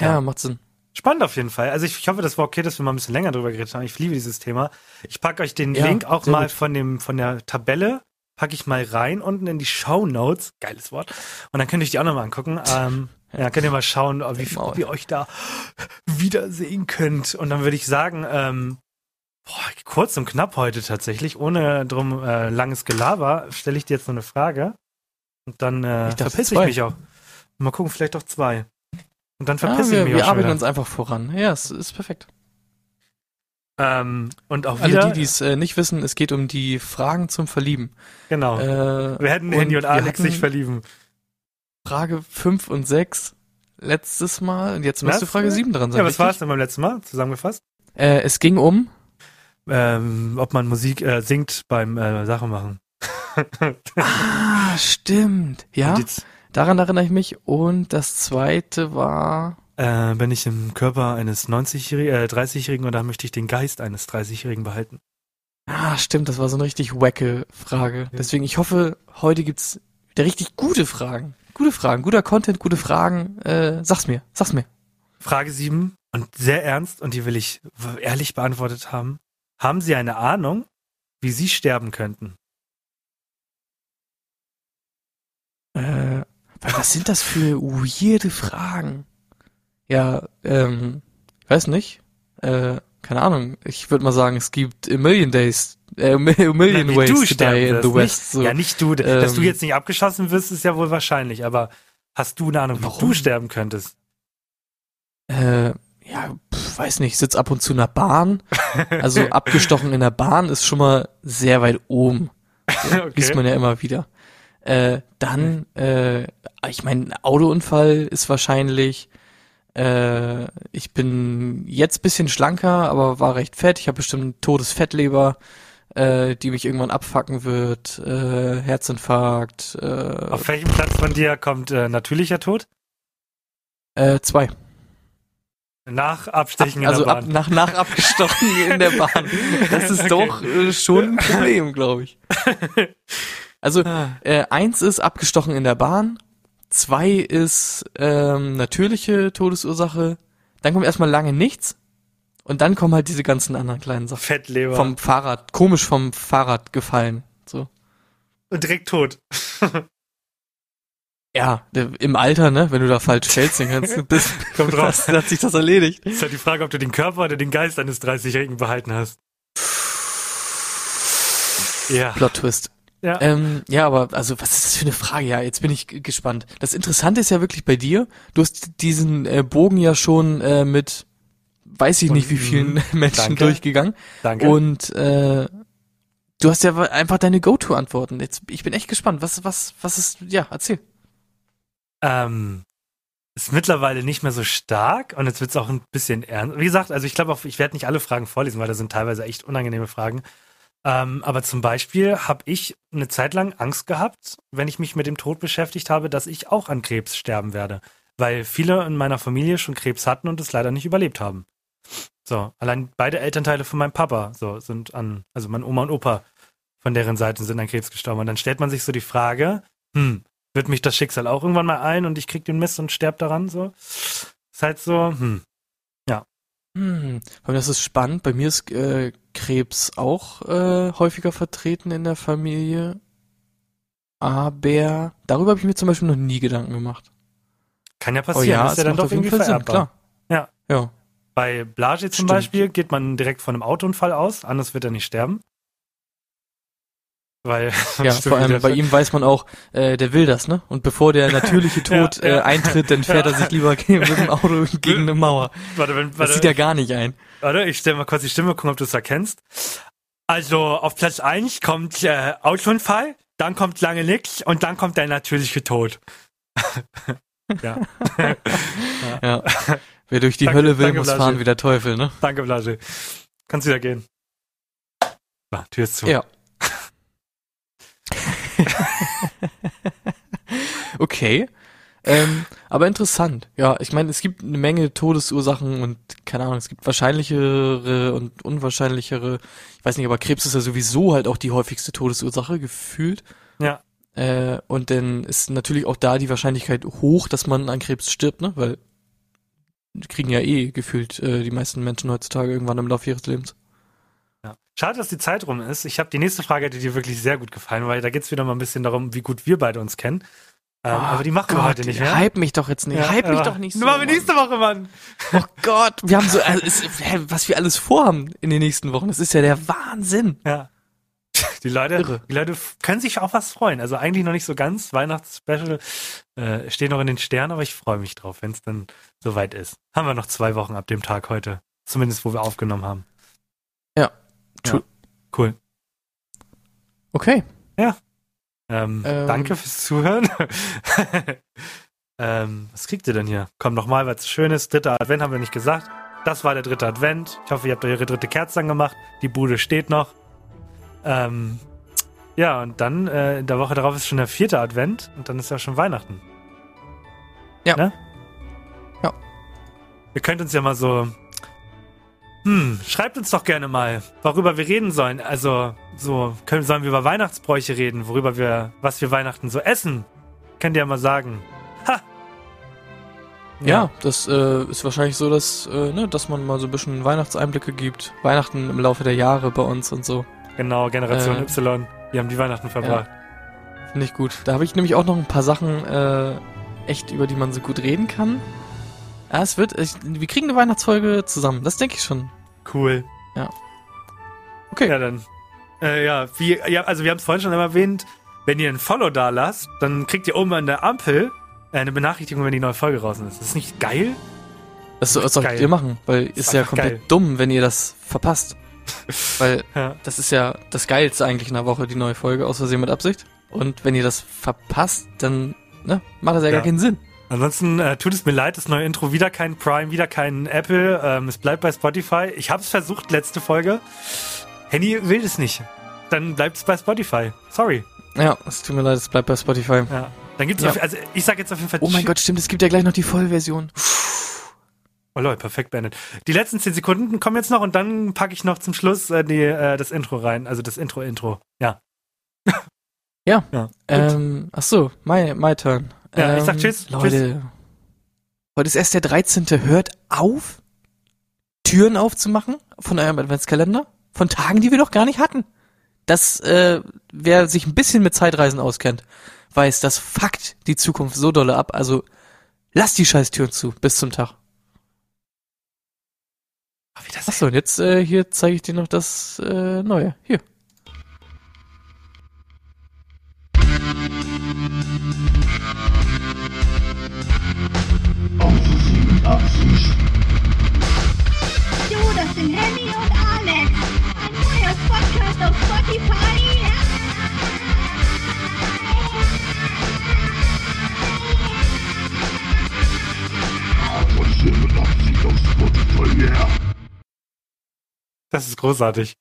Ja,
Ja.
macht Sinn.
Spannend auf jeden Fall. Also ich, ich hoffe, das war okay, dass wir mal ein bisschen länger drüber geredet haben. Ich liebe dieses Thema. Ich packe euch den
Ja,
Link auch mal
gut.
von dem von der Tabelle packe ich mal rein unten in die Show Notes. Geiles Wort. Und dann könnt ihr euch die auch nochmal angucken. Ähm, ja, könnt ihr mal schauen, ob, wie, ob ihr euch da wiedersehen könnt. Und dann würde ich sagen, ähm, boah, kurz und knapp heute tatsächlich, ohne drum äh, langes Gelaber, stelle ich dir jetzt noch eine Frage. Und dann äh,
Ich dachte
verpiss ich mich auch. Mal gucken, vielleicht auch zwei. Und dann
Ja,
verpiss
wir
ich mich
wir
auch schon
arbeiten
wieder.
uns einfach voran. Ja, es ist perfekt.
Ähm, und auch wieder,
Alle die, die es äh, nicht wissen, es geht um die Fragen zum Verlieben.
genau.
Äh,
wir hätten Handy und
wir
Alex
hatten
sich verlieben.
Frage 5 und 6 letztes Mal und jetzt müsste? Frage 7 dran sein.
Ja, was war es denn beim letzten Mal zusammengefasst?
Äh, es ging um,
Ähm, ob man Musik äh, singt beim äh, Sachen machen.
ah, stimmt, ja, daran erinnere ich mich und das zweite war,
äh, bin ich im Körper eines 90-Jährigen, äh, 30-Jährigen oder möchte ich den Geist eines 30-Jährigen behalten?
ah, stimmt, das war so eine richtig wacke Frage. Deswegen, ich hoffe, heute gibt's wieder richtig gute Fragen. Gute Fragen, guter Content, gute Fragen. Äh, sag's mir, sag's mir.
Frage 7 und sehr ernst und die will ich ehrlich beantwortet haben. Haben Sie eine Ahnung, wie Sie sterben könnten?
Äh, was sind das für weirde Fragen? Ja, ähm, ich weiß nicht. Äh, keine Ahnung. Ich würde mal sagen, es gibt a million days, äh, a million
Na, wie
ways
du
to die in
wirst,
the
nicht-
West. So.
Ja, nicht du. dass du
Ähm,
jetzt nicht abgeschossen wirst, ist ja wohl wahrscheinlich, aber hast du eine Ahnung, wie
Warum?
du sterben könntest?
Äh, ja, pf, weiß nicht, ich sitz ab und zu in der Bahn. Also abgestochen in der Bahn ist schon mal sehr weit oben.
okay.
Liest man ja immer wieder. Äh, dann, äh, ich meine, Autounfall ist wahrscheinlich. Äh, ich bin jetzt bisschen schlanker, aber war recht fett. Ich habe bestimmt ein totes Fettleber, äh, die mich irgendwann abfacken wird. Äh, Herzinfarkt. Äh,
Auf welchem Platz von dir kommt äh, natürlicher Tod?
äh, zwei.
Nach Abstechen
also
in der
ab,
Bahn.
nach, nach abgestochen in der Bahn. Das ist
Okay.
doch äh, schon ein Problem, glaube ich. Also
Ah.
äh, eins ist abgestochen in der Bahn, zwei ist ähm, natürliche Todesursache, dann kommt erstmal lange nichts und dann kommen halt diese ganzen anderen kleinen Sachen.
Fettleber.
Vom Fahrrad, komisch vom Fahrrad gefallen. So.
und direkt tot.
Ja, im Alter, ne, wenn du da falsch fällst, dann kannst du bis,
Kommt raus.
dann hat sich das erledigt.
Ist halt die Frage, ob du den Körper oder den Geist eines 30-Jährigen behalten hast. Ja.
Plot Twist.
Ja.
Ähm, ja, aber also was ist das für eine Frage? Ja, jetzt bin ich gespannt. Das Interessante ist ja wirklich bei dir, du hast diesen äh, Bogen ja schon äh, mit weiß ich nicht wie vielen Menschen
Danke.
durchgegangen
Danke.
und äh, du hast ja einfach deine Go-To-Antworten. Jetzt ich bin echt gespannt. Was was was ist ja, erzähl.
ähm, ist mittlerweile nicht mehr so stark und jetzt wird es auch ein bisschen ernst. Wie gesagt, also ich glaube auch, ich werde nicht alle Fragen vorlesen, weil da sind teilweise echt unangenehme Fragen. Ähm, aber zum Beispiel habe ich eine Zeit lang Angst gehabt, wenn ich mich mit dem Tod beschäftigt habe, dass ich auch an Krebs sterben werde. Weil viele in meiner Familie schon Krebs hatten und es leider nicht überlebt haben. So, allein beide Elternteile von meinem Papa so sind an, also mein Oma und Opa von deren Seite sind an Krebs gestorben. Und dann stellt man sich so die Frage, hm, wird mich das Schicksal auch irgendwann mal ein und ich krieg den Mist und sterb daran so? Ist halt so, hm.
Hm, aber das ist spannend. Bei mir ist äh, Krebs auch äh, häufiger vertreten in der Familie. Aber darüber habe ich mir zum Beispiel noch nie Gedanken gemacht.
Kann ja
Oh
passieren,
ja,
ist ja dann doch
auf jeden
irgendwie
Fall Sinn,
vererbbar.
klar.
Ja.
Ja.
Bei Blage zum
Stimmt.
Beispiel geht man direkt von einem Autounfall aus, anders wird er nicht sterben. Weil,
Ja, vor allem bei ihm weiß man auch, äh, der will das, ne? Und bevor der natürliche Tod
Ja, ja.
Äh, eintritt, dann fährt
Ja.
er sich lieber mit dem Auto gegen eine Mauer.
Warte, wenn,
Das
warte,
sieht er gar nicht ein.
warte, ich stelle mal kurz die Stimme, gucken, ob du es erkennst. Also, auf Platz 1 kommt äh, Autounfall, dann kommt lange nix und dann kommt der natürliche Tod. ja.
Ja. Wer durch die
Danke-
Hölle will,
danke,
muss
Blasi.
fahren wie der Teufel, ne?
Danke, Blage. Kannst wieder gehen. Ah, Tür ist zu.
Ja. okay. Ähm, aber interessant. Ja, ich meine, es gibt eine Menge Todesursachen und keine Ahnung, es gibt wahrscheinlichere und unwahrscheinlichere. Ich weiß nicht, aber Krebs ist ja sowieso halt auch die häufigste Todesursache gefühlt.
Ja.
Äh, und dann ist natürlich auch da die Wahrscheinlichkeit hoch, dass man an Krebs stirbt, ne? Weil kriegen ja eh gefühlt äh, die meisten Menschen heutzutage irgendwann im Laufe ihres Lebens.
Ja. Schade, dass die Zeit rum ist. Ich habe die nächste Frage, hätte dir wirklich sehr gut gefallen, weil da geht's wieder mal ein bisschen darum, wie gut wir beide uns kennen. Ähm,
Oh
aber die machen wir
Gott,
heute nicht mehr.
Hype mich doch jetzt nicht. hype mich doch nicht so.
Nur machen wir
Mann.
nächste Woche, Mann.
Oh Gott, wir haben so, also es, hä, was wir alles vorhaben in den nächsten Wochen. Das ist ja der Wahnsinn.
Ja. Die Leute,
Irre.
die Leute können sich auf was freuen. Also eigentlich noch nicht so ganz. Weihnachtsspecial äh, steht noch in den Sternen, aber ich freue mich drauf, wenn es dann soweit ist. Haben wir noch zwei Wochen ab dem Tag heute. Zumindest, wo wir aufgenommen haben.
Ja.
Ja. Cool.
Okay.
Ähm,
Ähm.
Danke fürs Zuhören. ähm, was kriegt ihr denn hier? Komm nochmal, weil es schön ist. Dritter Advent haben wir nicht gesagt. Das war der dritte Advent. Ich hoffe, ihr habt eure dritte Kerze angemacht. Die Bude steht noch. Ähm, ja, und dann äh, in der Woche darauf ist schon der vierte Advent und dann ist ja schon Weihnachten.
Ja.
Ne?
Ja.
Ihr könnt uns ja mal so. Hm, schreibt uns doch gerne mal, worüber wir reden sollen. Also, so, können, sollen wir über Weihnachtsbräuche reden, worüber wir, was wir Weihnachten so essen? Könnt ihr ja mal sagen. Ha!
Ja, das äh, ist wahrscheinlich so, dass, äh, ne, dass man mal so ein bisschen Weihnachtseinblicke gibt. Weihnachten im Laufe der Jahre bei uns und so.
Genau, Generation
Äh,
Y. Die haben die Weihnachten verbracht.
Finde ich gut. Da habe ich nämlich auch noch ein paar Sachen, äh, echt, über die man so gut reden kann. Ja, es wird, ich, wir kriegen eine Weihnachtsfolge zusammen. Das denke ich schon.
Cool.
Ja. Okay.
Ja, dann. Äh, ja, wie, ja, also wir haben es vorhin schon einmal erwähnt, wenn ihr ein Follow da lasst, dann kriegt ihr oben an der Ampel äh, eine Benachrichtigung, wenn die neue Folge raus ist. Das ist nicht geil?
Das, das solltet ihr machen, weil ist ja komplett
geil.
dumm, wenn ihr das verpasst. weil
Ja.
das ist ja das Geilste eigentlich in der Woche, die neue Folge, aus Versehen mit Absicht. Und wenn ihr das verpasst, dann ne, macht das ja,
Ja.
gar keinen Sinn.
Ansonsten äh, tut es mir leid, das neue Intro wieder kein Prime, wieder kein Apple. Ähm, es bleibt bei Spotify. Ich habe es versucht, letzte Folge. Henny will es nicht. Dann bleibt es bei Spotify. Sorry.
Ja, es tut mir leid, es bleibt bei Spotify.
Ja. Dann gibt's
Ja.
auf, also ich sag jetzt auf jeden Fall.
Oh mein Gott, stimmt, es gibt ja gleich noch die Vollversion.
Oh Leute, perfekt beendet. Die letzten 10 Sekunden kommen jetzt noch und dann packe ich noch zum Schluss äh, die, äh, das Intro rein. Also das Intro-Intro. Ja.
Ja.
Ja.
Ähm, ach so, my, my turn.
Ja, ich
ähm,
sag tschüss,
Leute, heute ist erst der 13. Hört auf, Türen aufzumachen von eurem Adventskalender. Von Tagen, die wir noch gar nicht hatten. Das, äh, wer sich ein bisschen mit Zeitreisen auskennt, weiß, das fuckt die Zukunft so dolle ab. Also lass die scheiß Türen zu. Bis zum Tag.
Auf Wiedersehen.
Achso, und jetzt äh, hier zeige ich dir noch das äh, Neue. Hier.
Das ist großartig.